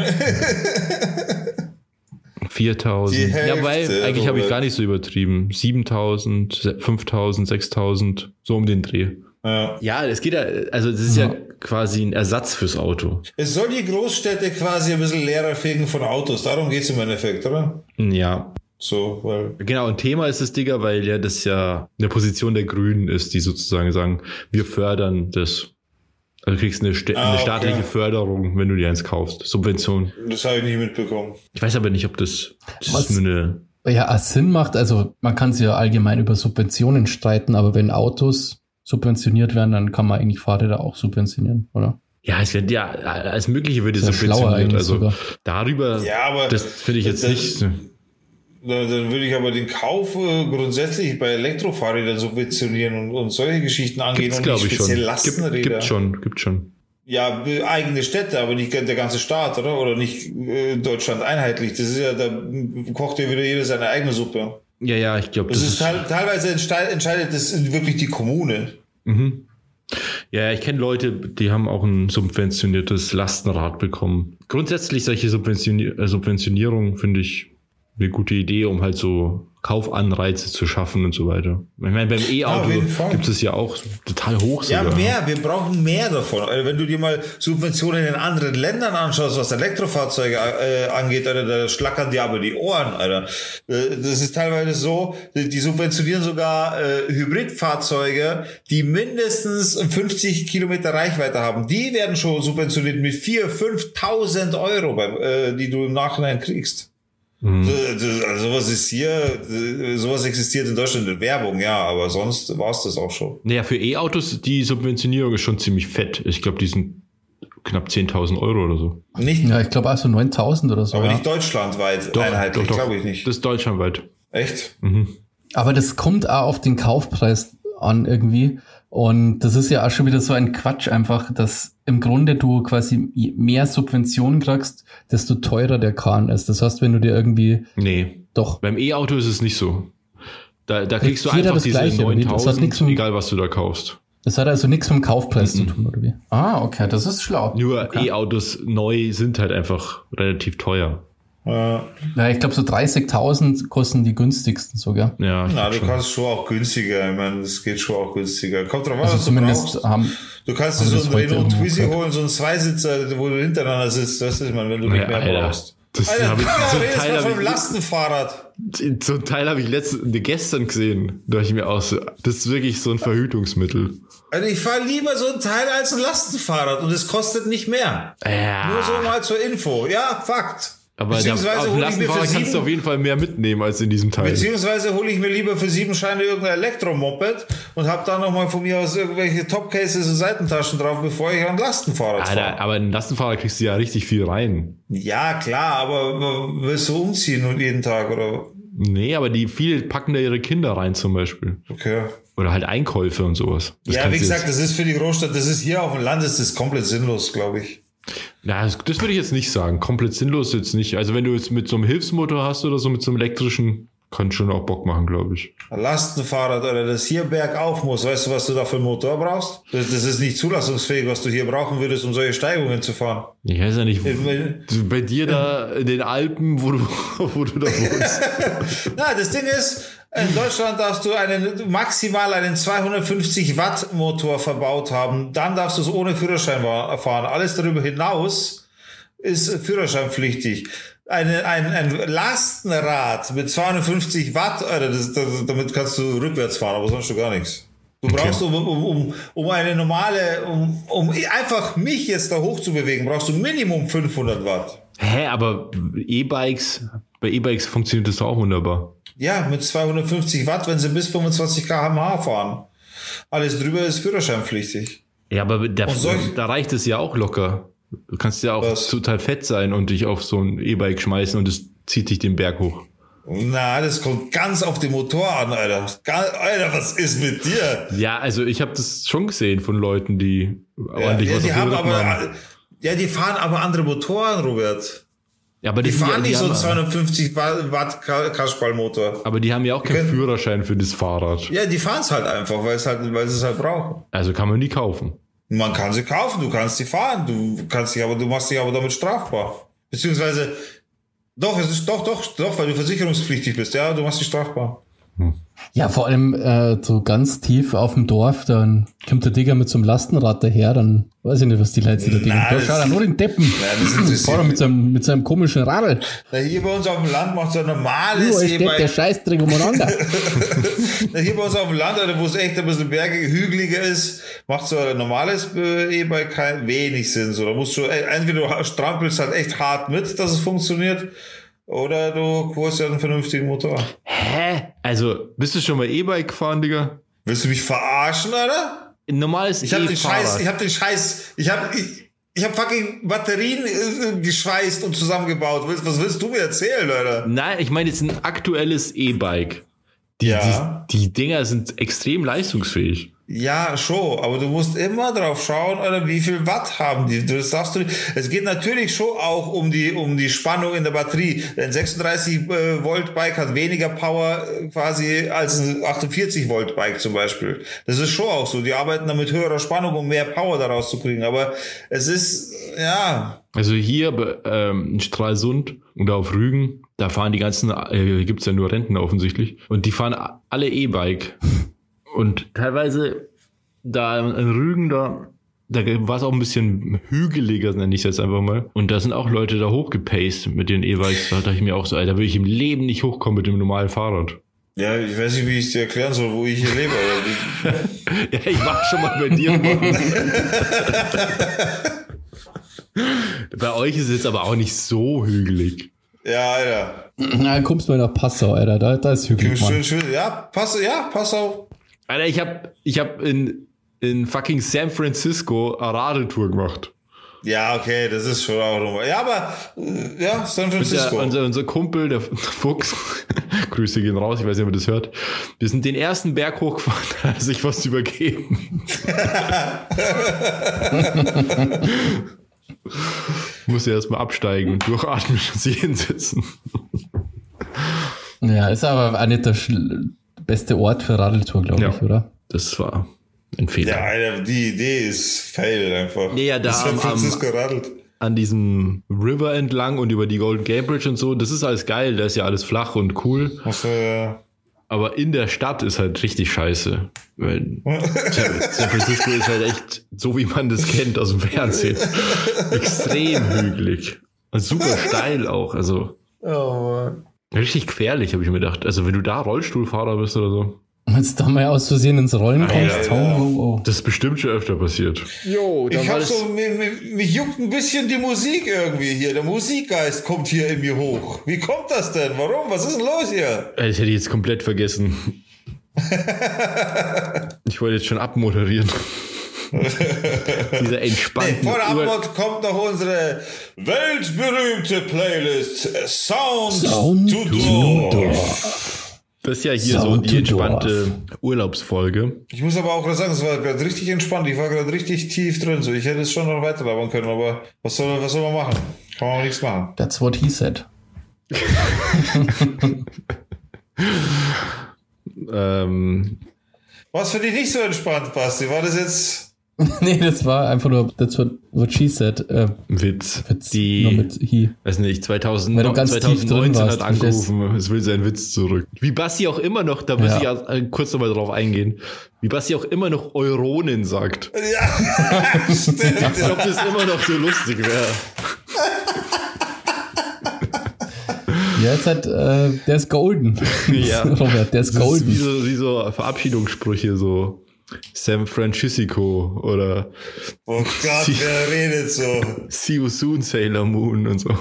4000.
Die Hälfte,
Ja, weil eigentlich habe ich gar nicht so übertrieben. 7000, 5000, 6000, so um den Dreh.
Ja.
Ja, es geht ja, also das ist ja,
Ja.
quasi ein Ersatz fürs Auto.
Es soll die Großstädte quasi ein bisschen leerer fegen von Autos. Darum geht's im Endeffekt, oder?
Ja,
So, weil.
Genau, ein Thema ist es, Digga, weil ja das ja eine Position der Grünen ist, die sozusagen sagen, wir fördern das. Also du kriegst eine, sta-
Ah,
eine
okay.
staatliche Förderung, wenn du dir eins kaufst. Subvention.
Das habe ich nicht mitbekommen.
Ich weiß aber nicht, ob das, das
Was?
ist nur eine.
Ja, Sinn macht, also man kann sich ja allgemein über Subventionen streiten, aber wenn Autos subventioniert werden, dann kann man eigentlich Fahrräder auch subventionieren, oder?
Ja, es wird ja als Mögliche
schlauer
subventioniert.
eigentlich
Also
sogar.
darüber,
Ja, aber
das finde ich jetzt
das-
nicht.
Da- Dann würde ich aber den Kauf äh, grundsätzlich bei Elektrofahrrädern subventionieren und, und solche Geschichten angehen
Gibt's,
und
glaube
nicht
ich schon.
speziell
Gibt,
Lastenräder.
gibt schon, gibt schon.
Ja, eigene Städte, aber nicht der ganze Staat, oder? Oder nicht äh, Deutschland einheitlich. Das ist ja, da kocht ja wieder jeder seine eigene Suppe.
Ja, ja, ich glaube,
Das,
das,
ist
ist.
teil, teilweise entscheidet, entscheidet das wirklich die Kommune.
Mhm. Ja, ich kenne Leute, die haben auch ein subventioniertes Lastenrad bekommen. Grundsätzlich solche Subventioni äh, Subventionierung finde ich eine gute Idee, um halt so Kaufanreize zu schaffen und so weiter. Ich meine, beim E-Auto
Fall.
gibt es ja auch total hoch
Ja,
sogar.
mehr. Wir brauchen mehr davon. Also wenn du dir mal Subventionen in anderen Ländern anschaust, was Elektrofahrzeuge äh, angeht, Alter, da schlackern dir aber die Ohren, Alter. Äh, das ist teilweise so, die die subventionieren sogar äh, Hybridfahrzeuge, die mindestens 50 Kilometer Reichweite haben. Die werden schon subventioniert mit 4.000, 5.000 Euro, beim, äh, die du im Nachhinein kriegst. So, das- also sowas ist hier, äh, sowas existiert in Deutschland in Werbung, ja, aber sonst war es das auch schon.
Naja, für E-Autos, die Subventionierung ist schon ziemlich fett. Ich glaube, die sind knapp 10.000 Euro oder so.
Nicht,
Ja, ich glaube also 9000 oder so.
aber
ja.
nicht deutschlandweit einheitlich, glaube ich nicht.
Das ist deutschlandweit.
Echt?
Aber das kommt auch auf den Kaufpreis an irgendwie. Und das ist ja auch schon wieder so ein Quatsch einfach, dass im Grunde du quasi je mehr Subventionen kriegst, desto teurer der Kahn ist. Das heißt, wenn du dir irgendwie
Nee,
doch
beim E-Auto ist es nicht so. Da, da kriegst du einfach
das
diese
Gleiche, oder wie? Das hat nichts
9000,
mit-
egal was du da kaufst.
Das hat also nichts mit dem Kaufpreis zu tun, oder wie? Ah, okay, das ist schlau.
Nur
okay.
E-Autos neu sind halt einfach relativ teuer.
Ja, ich glaube, so 30.000 kosten die günstigsten sogar.
Ja,
na, du
schon.
kannst schon auch günstiger. Ich meine, das geht schon auch günstiger. Kommt drauf an,
Also
was du
zumindest
brauchst.
haben.
Du kannst dir so einen Renault Twizy holen, so einen Zweisitzer, wo du hintereinander sitzt. Das ist man, wenn du
Ja,
nicht mehr
Alter.
brauchst.
Das
Alter,
hab ich-
ja,
so
redest
Teil
mal vom
ich-
Lastenfahrrad.
So ein Teil habe ich letzte, ne, gestern gesehen. Da ich mir auch so, das ist wirklich so ein Verhütungsmittel.
Also ich fahre lieber so ein Teil als ein Lastenfahrrad und es kostet nicht mehr.
Ja.
Nur so mal zur Info. Ja, Fakt.
Aber da,
Beziehungsweise
auf dem
hole ich mir für
Lastenfahrrad kannst du
sieben-
auf jeden Fall mehr mitnehmen als in diesem Teil.
Beziehungsweise hole ich mir lieber für sieben Scheine irgendein Elektromoped und habe dann nochmal von mir aus irgendwelche Topcases und Seitentaschen drauf, bevor ich ein Lastenfahrrad
Alter,
fahre.
aber in Lastenfahrrad kriegst du ja richtig viel rein.
Ja, klar, aber willst du umziehen und jeden Tag oder?
Nee, aber die viele packen da ihre Kinder rein zum Beispiel.
Okay.
Oder halt Einkäufe und sowas. Das
ja, wie
du
gesagt, das ist für die Großstadt, das ist hier auf dem Land, ist das komplett sinnlos, glaube ich.
Ja, das, das würde ich jetzt nicht sagen. Komplett sinnlos jetzt nicht. Also wenn du jetzt mit so einem Hilfsmotor hast oder so, mit so einem elektrischen, kann schon auch Bock machen, glaube ich.
Lastenfahrrad oder das hier bergauf muss, weißt du, was du da für einen Motor brauchst? Das, das ist nicht zulassungsfähig, was du hier brauchen würdest, um solche Steigungen zu fahren.
Ich weiß ja nicht,
Ich-
du- bei dir da in den Alpen, wo du, wo du da wohnst.
Na, das Ding ist, in Deutschland darfst du einen, maximal einen 250 Watt Motor verbaut haben. Dann darfst du es ohne Führerschein fahren. Alles darüber hinaus ist führerscheinpflichtig. Eine, ein, ein Lastenrad mit 250 Watt, Alter, das, das, damit kannst du rückwärts fahren, aber sonst schon gar nichts. Du brauchst, um, um, um, um eine normale, um, um einfach mich jetzt da hoch zu bewegen, brauchst du Minimum 500 Watt.
Hä, aber E-Bikes, bei E-Bikes funktioniert das doch auch wunderbar.
Ja, mit 250 Watt, wenn sie bis 25 km/h fahren. Alles drüber ist führerscheinpflichtig.
Ja, aber
solch-
da reicht es ja auch locker. Du kannst ja auch
Was?
total fett sein und dich auf so ein E-Bike schmeißen und es zieht dich den Berg hoch.
Na, das kommt ganz auf den Motor an, Alter. Alter, was ist mit dir?
Ja, also ich habe das schon gesehen von Leuten, die
Ja,
ordentlich
ja,
was
die haben aber,
haben.
ja, die fahren aber andere Motoren, Robert.
Ja, aber
Die
sind
fahren
ja,
nicht so einen
haben,
250 Watt Ka- Kasperlmotor.
Aber die haben ja auch keinen Führerschein für das Fahrrad.
Ja, die fahren es halt einfach, weil es halt, weil sie es halt brauchen.
Also kann man die kaufen.
Man kann sie kaufen, du kannst sie fahren, du kannst dich aber, du machst dich aber damit strafbar. Beziehungsweise, doch, es ist doch, doch, doch, weil du versicherungspflichtig bist, ja, du machst dich strafbar.
Ja, vor allem äh, so ganz tief auf dem Dorf, dann kommt der Digger mit so einem Lastenrad daher, dann weiß ich nicht, was die Leute da denken. Da schaut er nur den Deppen.
Ja, das
Fahr doch mit seinem, mit seinem komischen Radl.
Na, hier bei uns auf dem Land macht so ein normales
Überall steht der. Scheißdreck umeinander.
Na, Hier bei uns auf dem Land, wo es echt ein bisschen bergig, hügeliger ist, macht so ein normales äh, E-Bike kein wenig Sinn. So, da musst du, äh, entweder du strampelst halt echt hart mit, dass es funktioniert, oder du holst ja einen vernünftigen Motor.
Hä? Also, bist du schon mal E-Bike gefahren, Digga?
Willst du mich verarschen, Alter?
Ein normales
Ich hab den
E-Fahrrad.
Scheiß, ich hab den Scheiß, ich hab, ich, ich hab fucking Batterien äh, geschweißt und zusammengebaut. Was willst du mir erzählen, Alter?
Nein, ich meine jetzt ein aktuelles E-Bike. Die,
Ja.
die, die Dinger sind extrem leistungsfähig.
Ja, schon, aber du musst immer drauf schauen, Alter, wie viel Watt haben die. Das darfst du. Es geht natürlich schon auch um die, um die Spannung in der Batterie. Ein 36 äh, Volt Bike hat weniger Power äh, quasi als ein 48 Volt Bike zum Beispiel. Das ist schon auch so. Die arbeiten da mit höherer Spannung, um mehr Power daraus zu kriegen. Aber es ist, ja,
Also hier ähm, in Stralsund oder auf Rügen, da fahren die ganzen, äh, gibt's ja nur Renten offensichtlich, und die fahren alle E-Bike. Und teilweise da in Rügen, da, da war es auch ein bisschen hügeliger, nenne ich es jetzt einfach mal. Und da sind auch Leute da hochgepaced mit den E-Bikes. Da dachte ich mir auch so, Alter, will ich im Leben nicht hochkommen mit dem normalen Fahrrad.
ja, ich weiß nicht, wie ich dir erklären soll, wo ich hier lebe.
Ja, ich war schon mal bei dir. Bei euch ist es jetzt aber auch nicht so hügelig.
Ja, Alter.
Na, kommst mal nach Passau, Alter. Da, da ist hügelig,
Schön, schön. Ja, pass, ja, pass auf.
Alter, ich hab, ich hab in, in fucking San Francisco eine Radeltour gemacht.
Ja, okay, das ist schon auch nochmal. Ja, aber ja, San
Der,
Francisco.
unser, unser Kumpel, der Fuchs, Grüße gehen raus, ich weiß nicht, ob ihr das hört. Wir sind den ersten Berg hochgefahren, da hat er sich was übergeben. Muss ja erstmal absteigen und durchatmen und sich hinsetzen.
Ja, ist aber auch nicht der beste Ort für Radeltour, glaube
Ja.
ich, oder?
Das war ein Fehler.
ja, Alter, die Idee ist fail einfach.
Ja, ja, da
San
am-
Francisco radelt.
An diesem River entlang und über die Golden Gate Bridge und so, das ist alles geil, da ist ja alles flach und cool.
Achso, ja.
Aber in der Stadt ist halt richtig scheiße. Weil San Francisco ist halt echt so, wie man das kennt aus dem Fernsehen. Extrem hügelig. Und super steil auch. Also
Oh Mann.
Richtig gefährlich, habe ich mir gedacht. Also wenn du da Rollstuhlfahrer bist oder so.
Wenn du da mal aus Versehen ins Rollen kommst,
ja, ja.
oh, oh.
Das ist bestimmt schon öfter passiert. Jo,
Ich hab so, mich, mich, mich juckt ein bisschen die Musik irgendwie hier. Der Musikgeist kommt hier in mir hoch. Wie kommt das denn? Warum? Was ist denn los hier?
Das hätte ich jetzt komplett vergessen. ich wollte jetzt schon abmoderieren. Diese
Nee,
entspannten
vor der
Ur-
Abmod kommt noch unsere weltberühmte Playlist Sound,
Sound
to. Door.
Das ist ja hier
Sound
so die entspannte Urlaubsfolge.
Ich muss aber auch gerade sagen, es war gerade richtig entspannt. Ich war gerade richtig tief drin. So, ich hätte es schon noch weiter labern können, aber was soll, was soll man machen? Kann man auch nichts machen.
That's what he said.
Ähm,
Was für dich nicht so entspannt, Basti? War das jetzt.
nee, das war einfach nur, that's what, what she said. Äh,
Witz.
Witz,
Die,
nur mit he.
weiß nicht, 2000,
Weil du ganz tief drin
2019
warst,
hat angerufen, es will seinen Witz zurück. Wie Basti auch immer noch, da muss
Ja.
ich ja, äh, kurz nochmal drauf eingehen, wie Basti auch immer noch Euronen sagt.
Ja, stimmt.
Als ob das immer noch so lustig wäre.
Ja, jetzt hat, äh, der ist golden.
Ja.
Robert, der ist
Das ist wie
golden.
so, wie so Verabschiedungssprüche, so San Francisco oder
Oh Gott,
Sie-
wer redet so?
See you soon, Sailor Moon und so.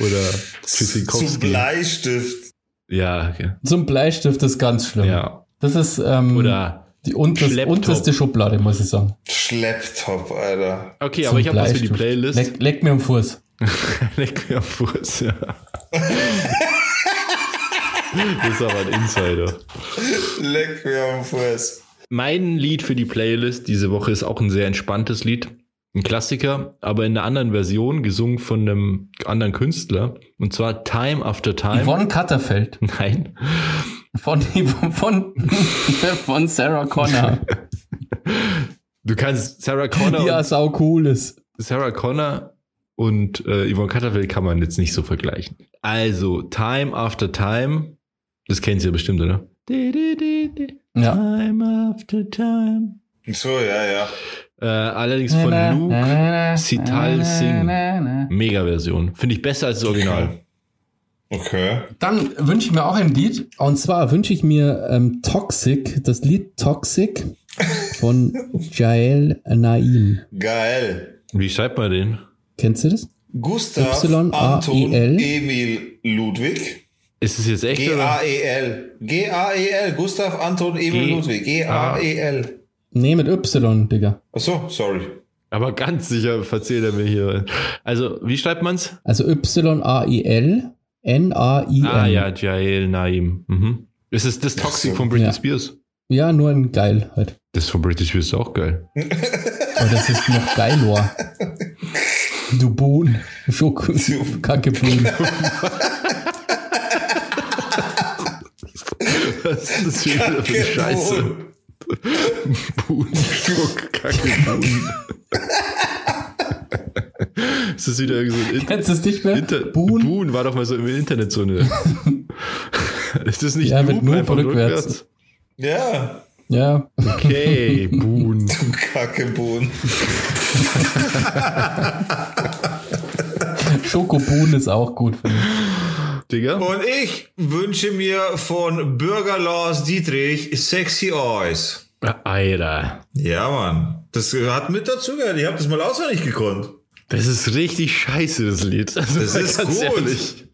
oder
Zum
Tschüssikowski.
Bleistift.
Ja, okay.
Zum Bleistift ist ganz schlimm.
ja.
Das ist ähm,
Oder
die unterste,
Schlepptop.
unterste Schublade, muss ich sagen.
Schlepptop, Alter.
Okay,
Zum
aber ich habe was für die
Bleistift.
Playlist.
Leck, leck mir am Fuß.
Leck mir am Fuß, ja. Das ist aber ein Insider.
Leck mir am Fuß.
Mein Lied für die Playlist diese Woche ist auch ein sehr entspanntes Lied. Ein Klassiker, aber in einer anderen Version, gesungen von einem anderen Künstler. Und zwar Time After Time.
Yvonne Katterfeld.
Nein.
Von, von, von Sarah Connor.
Du kannst Sarah Connor,
Die ja sau cool ist.
Sarah Connor und äh, Yvonne Katterfeld kann man jetzt nicht so vergleichen. Also, Time After Time. Das kennen Sie ja bestimmt, oder?
Ja.
Time After Time.
So, ja, ja.
Äh, allerdings von Luke Sital Singh. Mega-Version. Finde ich besser als das Original.
Okay.
Dann wünsche ich mir auch ein Lied. Und zwar wünsche ich mir ähm, Toxic, das Lied Toxic von Jael Naim.
Geil.
Wie schreibt man den?
Kennst du das?
Gustav
Y, A,
Anton
I, L.
Emil Ludwig.
Ist es jetzt echt oder?
G-A-E-L. G-A-E-L. Gustav Anton Emil
G-
Ludwig. G-A-E-L.
Nee, mit Y, Digga.
Achso, sorry.
Aber ganz sicher verzählt er mir hier. Also, wie schreibt man's?
Also Y-A-I-L N-A-I-M.
Ah ja, Jael Naim. Mhm. Ist es das Toxic
so.
von Britney
Ja.
Spears?
Ja, nur ein geil halt.
Das von Britney Spears ist auch geil.
Aber das ist noch geiler. Du Bohnen. Schoko. Kacke Bohnen.
Was ist das wieder für eine Scheiße? Buhn, Schmuck, Kacke, Buhn. Ist das wieder irgendwie so ein
Kennst du es nicht mehr?
Inter? Buhn war doch mal so im Internet so eine. ist das nicht
Ja, mit
Noob
Noob
einfach
rückwärts.
Ja.
Ja.
Okay, Buhn.
Du Kackebohnen.
Schokobohnen ist auch gut. finde ich.
Digga.
Und ich wünsche mir von Bürger Lars Dietrich Sexy Eyes.
Alter.
Ja, Mann. Das hat mit dazu gehört. Ich habe das mal auswendig gekonnt.
Das ist richtig scheiße, das Lied. Also
Das ist gut.
ehrlich.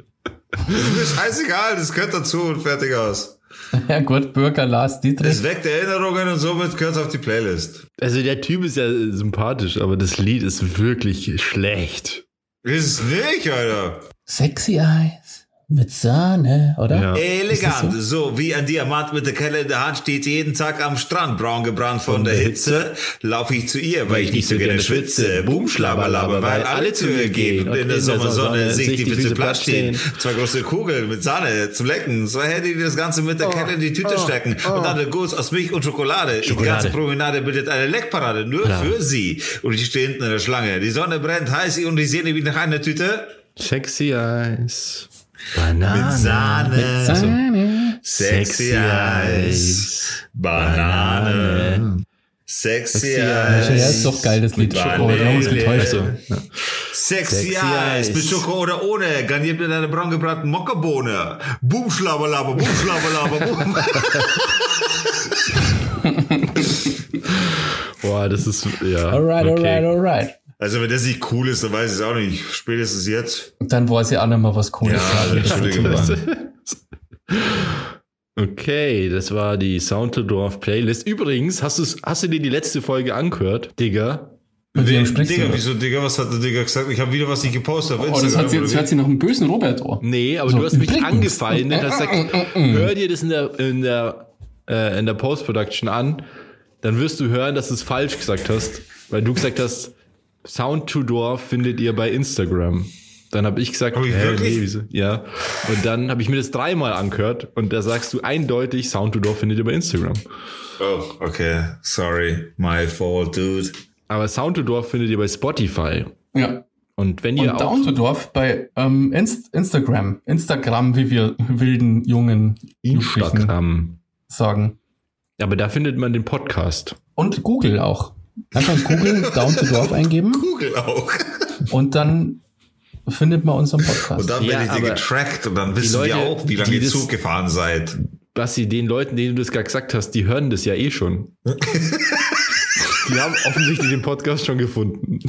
Das ist mir scheißegal, das gehört dazu und fertig aus.
Ja gut, Bürger Lars Dietrich.
Es weckt Erinnerungen und somit gehört es auf die Playlist.
Also der Typ ist ja sympathisch, aber das Lied ist wirklich schlecht.
Ist es nicht, Alter.
Sexy Eyes mit Sahne, oder?
Ja.
Elegant,
Ist
so? wie ein Diamant mit der Kelle in der Hand steht jeden Tag am Strand, braun gebrannt von der Hitze. Laufe ich zu ihr, weil ich nicht so gerne schwitze. Boom, schlabberlabber, weil alle zu ihr gehen. Und in der Sommersonne sehe ich die Füße platt stehen. Zwei große Kugeln mit Sahne zum Lecken. Zwei Hände, die das Ganze mit der Kelle in die Tüte stecken. Und dann der Guss aus Milch und Schokolade. Die
Schokolade.
ganze Promenade bildet eine Leckparade, nur
Klar.
für sie. Und ich stehe hinten in der Schlange. Die Sonne brennt heiß und ich sehne wie nach einer Tüte.
Sexy Eyes. Banane.
Mit Sahne.
Sahne.
Sexy Eyes. Banane. Sexy
Sexy
Eyes.
Ja, ist doch geil, das Lied.
Mit
Schoko, uns
Vanille.
getäuscht.
Also, ja.
Sexy. Eyes. Mit Schoko oder ohne. Garniert mit einer braun gebratenen Mockerbohne. Boom, schlabberlaber, boom, schlabberlaber, boom.
Boah, das ist, ja.
Alright,
okay.
alright, alright.
Also wenn das nicht cool ist, dann weiß ich es auch nicht. Spätestens jetzt.
Dann weiß ich auch nicht mehr, was cool
Ja,
ist.
Entschuldigung.
Okay, das war die Soundledorf Playlist. Übrigens, hast, du's, hast du dir die letzte Folge angehört, Digga?
Mit wem sprichst
Digga,
du?
wieso, Digga, was hat der Digga gesagt? Ich habe wieder was nicht gepostet auf
Oh, das
Instagram.
hat sie, das
wie?
hört sich nach einem bösen Robert an.
Nee, aber
So,
du hast mich
übrigens.
angefeindet, hast gesagt, hör dir das in der, in der, äh, in der Post-Production an, dann wirst du hören, dass du es falsch gesagt hast, weil du gesagt hast, Sound to Door findet ihr bei Instagram. Dann habe ich gesagt,
Hab ich wirklich?
wieso? Ja. Und dann habe ich mir das dreimal angehört und da sagst du eindeutig, Sound to Door findet ihr bei Instagram.
Oh, okay. Sorry. My fault, dude.
Aber Sound to Door findet ihr bei Spotify.
Ja.
Und wenn ihr
Und
auch
Down to Dorf bei ähm, Inst Instagram. Instagram, wie wir wilden jungen
Instagram,
sagen.
aber da findet man den Podcast.
Und Google auch. Einfach in Google Down to Dorf eingeben
Google auch.
und dann findet man unseren Podcast.
Und dann
Ja,
werdet ihr getrackt und dann wissen
Leute,
wir auch, wie lange
die
ihr Zug gefahren seid.
Basti, den Leuten, denen du das gerade gesagt hast, die hören das ja eh schon. die haben offensichtlich den Podcast schon gefunden.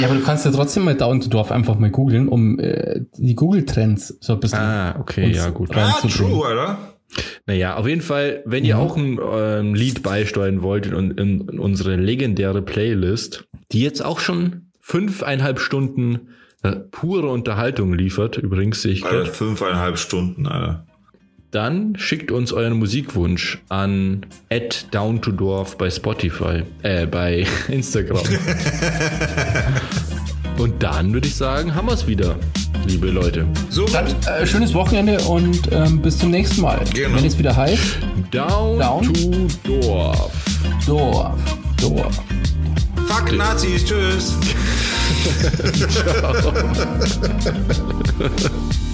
Ja, aber du kannst ja trotzdem mal Down to Dorf einfach mal googeln, um äh, die Google-Trends so ein bisschen
Ah, okay, ja, gut.
Ah, true, Alter.
Naja, auf jeden Fall, wenn ihr auch ein ähm, Lied beisteuern wollt in, in, in unsere legendäre Playlist, die jetzt auch schon fünfeinhalb Stunden äh, pure Unterhaltung liefert, übrigens sehe ich gerade,
fünfeinhalb Stunden, Alter.
dann schickt uns euren Musikwunsch an @downtodorf bei Spotify, äh, bei Instagram. Und dann würde ich sagen, haben wir es wieder, liebe Leute.
So,
Dann äh, schönes Wochenende und ähm, bis zum nächsten Mal.
Genau.
Wenn es wieder heißt,
Down,
Down.
to Dorf.
Dorf, Dorf.
fuck Nazis, tschüss.